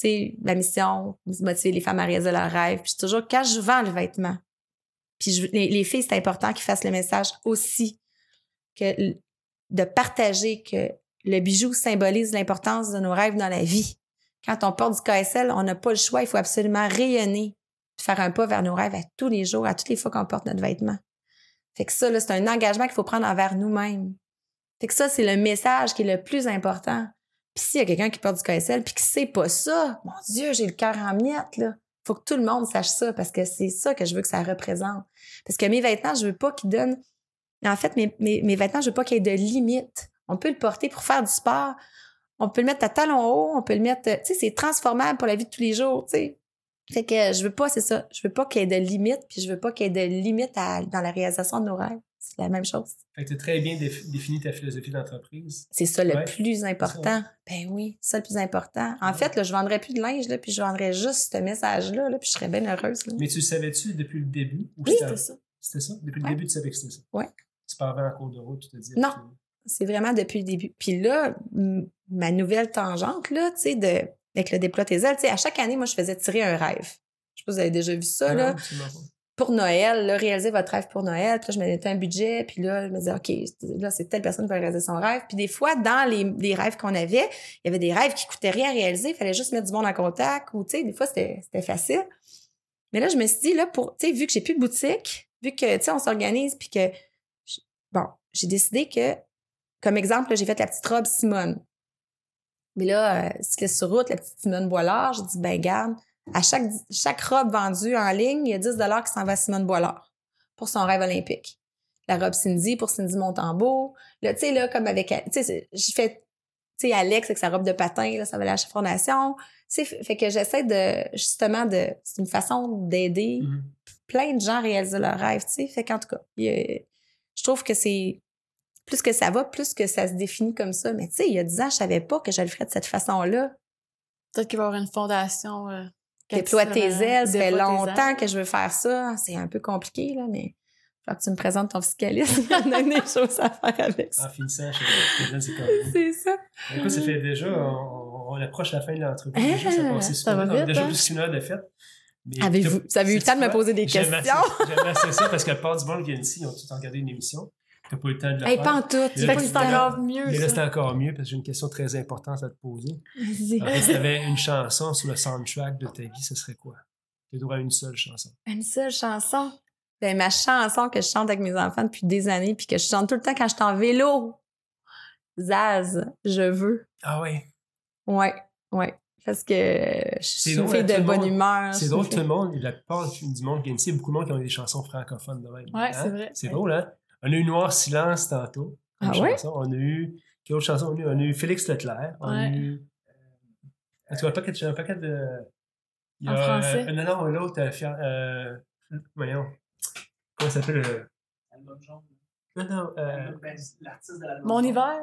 sais, la mission, motiver les femmes à réaliser leurs rêves. Puis toujours, quand je vends le vêtement, puis je, les, filles, c'est important qu'ils fassent le message aussi que de partager que le bijou symbolise l'importance de nos rêves dans la vie. Quand on porte du KSL, on n'a pas le choix. Il faut absolument rayonner, faire un pas vers nos rêves à tous les jours, à toutes les fois qu'on porte notre vêtement. Fait que ça, c'est un engagement qu'il faut prendre envers nous-mêmes. Fait que ça, c'est le message qui est le plus important. Puis s'il y a quelqu'un qui porte du KSL puis qui sait pas ça, mon Dieu, j'ai le cœur en miettes, là. Faut que tout le monde sache ça parce que c'est ça que je veux que ça représente. Parce que mes vêtements, je veux pas qu'ils donnent. En fait, mes, vêtements, je veux pas qu'il y ait de limites. On peut le porter pour faire du sport. On peut le mettre à talons hauts. On peut le mettre. Tu sais, c'est transformable pour la vie de tous les jours, tu sais. Fait que je veux pas, c'est ça. Je veux pas qu'il y ait de limites, puis je veux pas qu'il y ait de limites dans la réalisation de nos rêves. C'est la même chose. Fait que tu as très bien défini ta philosophie d'entreprise. C'est ça le plus important. Ben oui, c'est ça le plus important. En fait, là, je vendrais plus de linge, là, puis je vendrais juste ce message-là, là, puis je serais bien heureuse. Mais tu le savais-tu depuis le début? oui, c'était ça. C'était ça? Depuis le début, tu savais que c'était ça? Oui. Tu parlais en cours de route, tu te dis. Non, c'est vraiment depuis le début. Puis là, ma nouvelle tangente, là, tu sais, de, avec le déploie tes ailes, tu sais, à chaque année, moi, je faisais tirer un rêve. Je sais pas si vous avez déjà vu ça, là. Pour Noël, réaliser votre rêve pour Noël. Puis là, je me mettais un budget. Puis là, je me disais, OK, là, c'est telle personne qui va réaliser son rêve. Puis des fois, dans les, rêves qu'on avait, il y avait des rêves qui coûtaient rien à réaliser. Il fallait juste mettre du monde en contact ou, tu sais, des fois, c'était facile. Mais là, je me suis dit, là, pour, tu sais, vu que j'ai plus de boutique, vu que, tu sais, on s'organise, puis que, bon, j'ai décidé que, comme exemple, j'ai fait la petite robe Simone. Mais là, euh, ce sur route, la petite Simone Boilard, j'ai dit, ben, garde, à chaque, chaque robe vendue en ligne, il y a 10 qui s'en va à Simone Boilard pour son rêve olympique. La robe Cindy pour Cindy Montembeau. Là, tu sais, là, comme avec, tu sais, j'ai fait, tu sais, Alex avec sa robe de patin, là, ça va aller à la fondation. Tu sais, fait que j'essaie de, justement, de, c'est une façon d'aider mm-hmm. plein de gens à réaliser leurs rêves, tu sais. Fait qu'en tout cas, je trouve que c'est, plus que ça va, plus que ça se définit comme ça. Mais tu sais, il y a 10 ans, je savais pas que je le ferais de cette façon-là. Peut-être qu'il va y avoir une fondation euh, Déploie tes ailes, ça fait longtemps que je veux faire ça. C'est un peu compliqué, là, mais faut que tu me présentes ton fiscaliste. Il y a des choses à faire avec ça. En finissant, c'est comme C'est ça. Écoute, ça fait déjà, on, approche la fin de l'entreprise. Déjà, ça passe super va vite, Déjà hein? plus qu'une heure de fête. Avez-vous, vous avez eu le temps de me poser des questions? J'aime assez ça parce que la part du monde qui vient ici, ils ont tout regardé une émission. T'as pas eu le temps de la hey, faire. Pas en tout. c'est encore mieux. Mais là, c'est encore mieux parce que j'ai une question très importante à te poser. si tu avais une chanson sur le soundtrack de ta vie, ce serait quoi? Tu droit à une seule chanson. Une seule chanson? Ben, ma chanson que je chante avec mes enfants depuis des années puis que je chante tout le temps quand je suis en vélo. Zaz, je veux. Ah oui? Ouais, ouais. Parce que je suis une fille de bonne humeur. C'est drôle, tout le monde, la plupart du monde qui beaucoup de monde qui ont des chansons francophones de même. Ouais, c'est hein? vrai. C'est drôle, hein? On a eu Noir Silence tantôt. Ah ouais? On a eu. Quelle autre chanson? On a eu, on a eu Félix Leclerc. On a eu. Euh, tu vois, pas un paquet de. Il y a, en français? Euh, non, non, l'autre, euh, euh, voyons. Comment ça s'appelle? Euh... Album jaune. Non, non. Euh... Ben, l'artiste de l'album Mon hiver?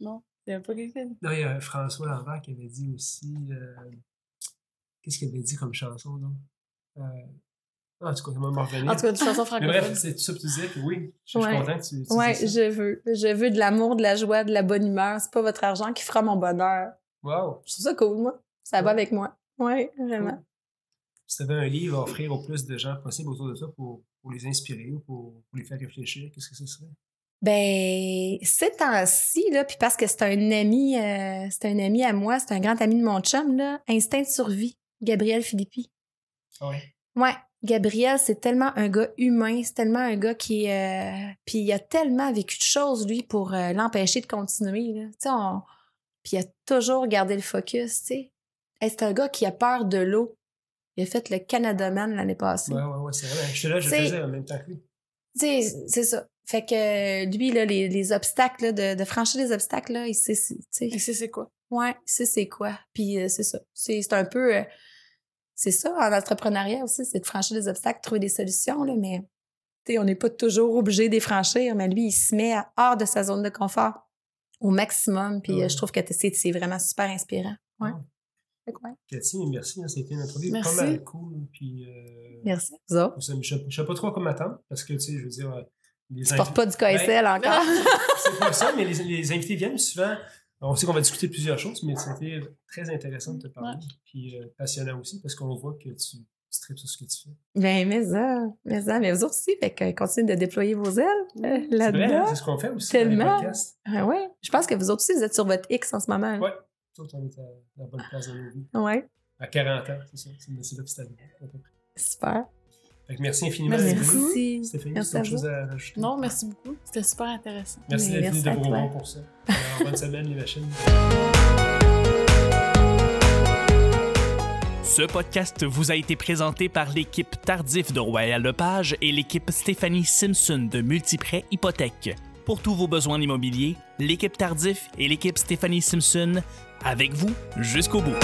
Non, il n'y a pas quelqu'un. Non, il y a François Lambert qui avait dit aussi. Euh... Qu'est-ce qu'il avait dit comme chanson, là? Ah, cas, ça m'a revenir. En tout cas, une chanson francophone. Mais bref, c'est ça que tu disais que oui, je suis content que tu, tu ouais, ça. je veux. Je veux de l'amour, de la joie, de la bonne humeur. C'est pas votre argent qui fera mon bonheur. Wow. Je trouve ça cool, moi. Ça va avec moi. Oui, vraiment. Cool. Si tu avais un livre à offrir au plus de gens possible autour de ça pour, pour les inspirer ou pour, pour, les faire réfléchir, qu'est-ce que ce serait? Ben, ces temps-ci, là, puis parce que c'est un ami, euh, c'est un ami à moi, c'est un grand ami de mon chum, là, Instinct de survie, Gabriel Philippi. Ah oui? Ouais. Gabriel, c'est tellement un gars humain, c'est tellement un gars qui... Euh... Puis il a tellement vécu de choses, lui, pour euh, l'empêcher de continuer, là. Tu sais, on... Puis il a toujours gardé le focus, tu sais. c'est un gars qui a peur de l'eau. Il a fait le Canada Man l'année passée. Ouais, ouais, ouais, c'est vrai. J'étais là, je T'sais, faisais en même temps que lui. Tu sais, c'est ça. Fait que lui, là, les, les obstacles, là, de, de franchir les obstacles, là, il sait, tu sais. Il sait c'est quoi. Ouais, il sait c'est quoi. Puis euh, c'est ça. C'est un peu... Euh, c'est ça, en entrepreneuriat aussi, c'est de franchir des obstacles, trouver des solutions, là, mais on n'est pas toujours obligé de les franchir, mais lui, il se met hors de sa zone de confort au maximum, puis ouais. je trouve que c'est vraiment super inspirant. Ouais. Cathy, merci. Hein, C'était notre vie merci. pas mal cool. Puis, euh, merci. Vous autres? Je ne sais pas trop comment m'attendre parce que, tu sais, je veux dire. Les tu portes pas du KSL ben, encore. c'est pas ça, mais les, les, invités viennent souvent. On sait qu'on va discuter de plusieurs choses, mais c'était très intéressant de te parler. Puis euh, passionnant aussi parce qu'on voit que tu, tu tripes sur ce que tu fais. Ben, mais ça, mais ça, mais vous autres aussi, fait que continuez de déployer vos ailes euh, là-dedans. C'est ce qu'on fait aussi Tellement. dans les podcasts. Ah ouais. Je pense que vous autres aussi, vous êtes sur votre X en ce moment. Oui, tout, on est à la bonne place dans nos vies. Ouais. À 40 ans, c'est ça. C'est c'est là que c'est arrivé, à peu près. Super. Fait que merci infiniment. Merci. Stéphanie. Merci. Stéphanie, Merci c'est à autre chose vous. à rajouter? Non, merci beaucoup. C'était super intéressant. Merci Mais d'être venu merci de. Beaumont pour ça. Alors, bonne semaine, les machines. Ce podcast vous a été présenté par l'équipe Tardif de Royal Lepage et l'équipe Stéphanie Simpson de Multiprêt Hypothèque. Pour tous vos besoins immobiliers, l'équipe Tardif et l'équipe Stéphanie Simpson avec vous jusqu'au bout.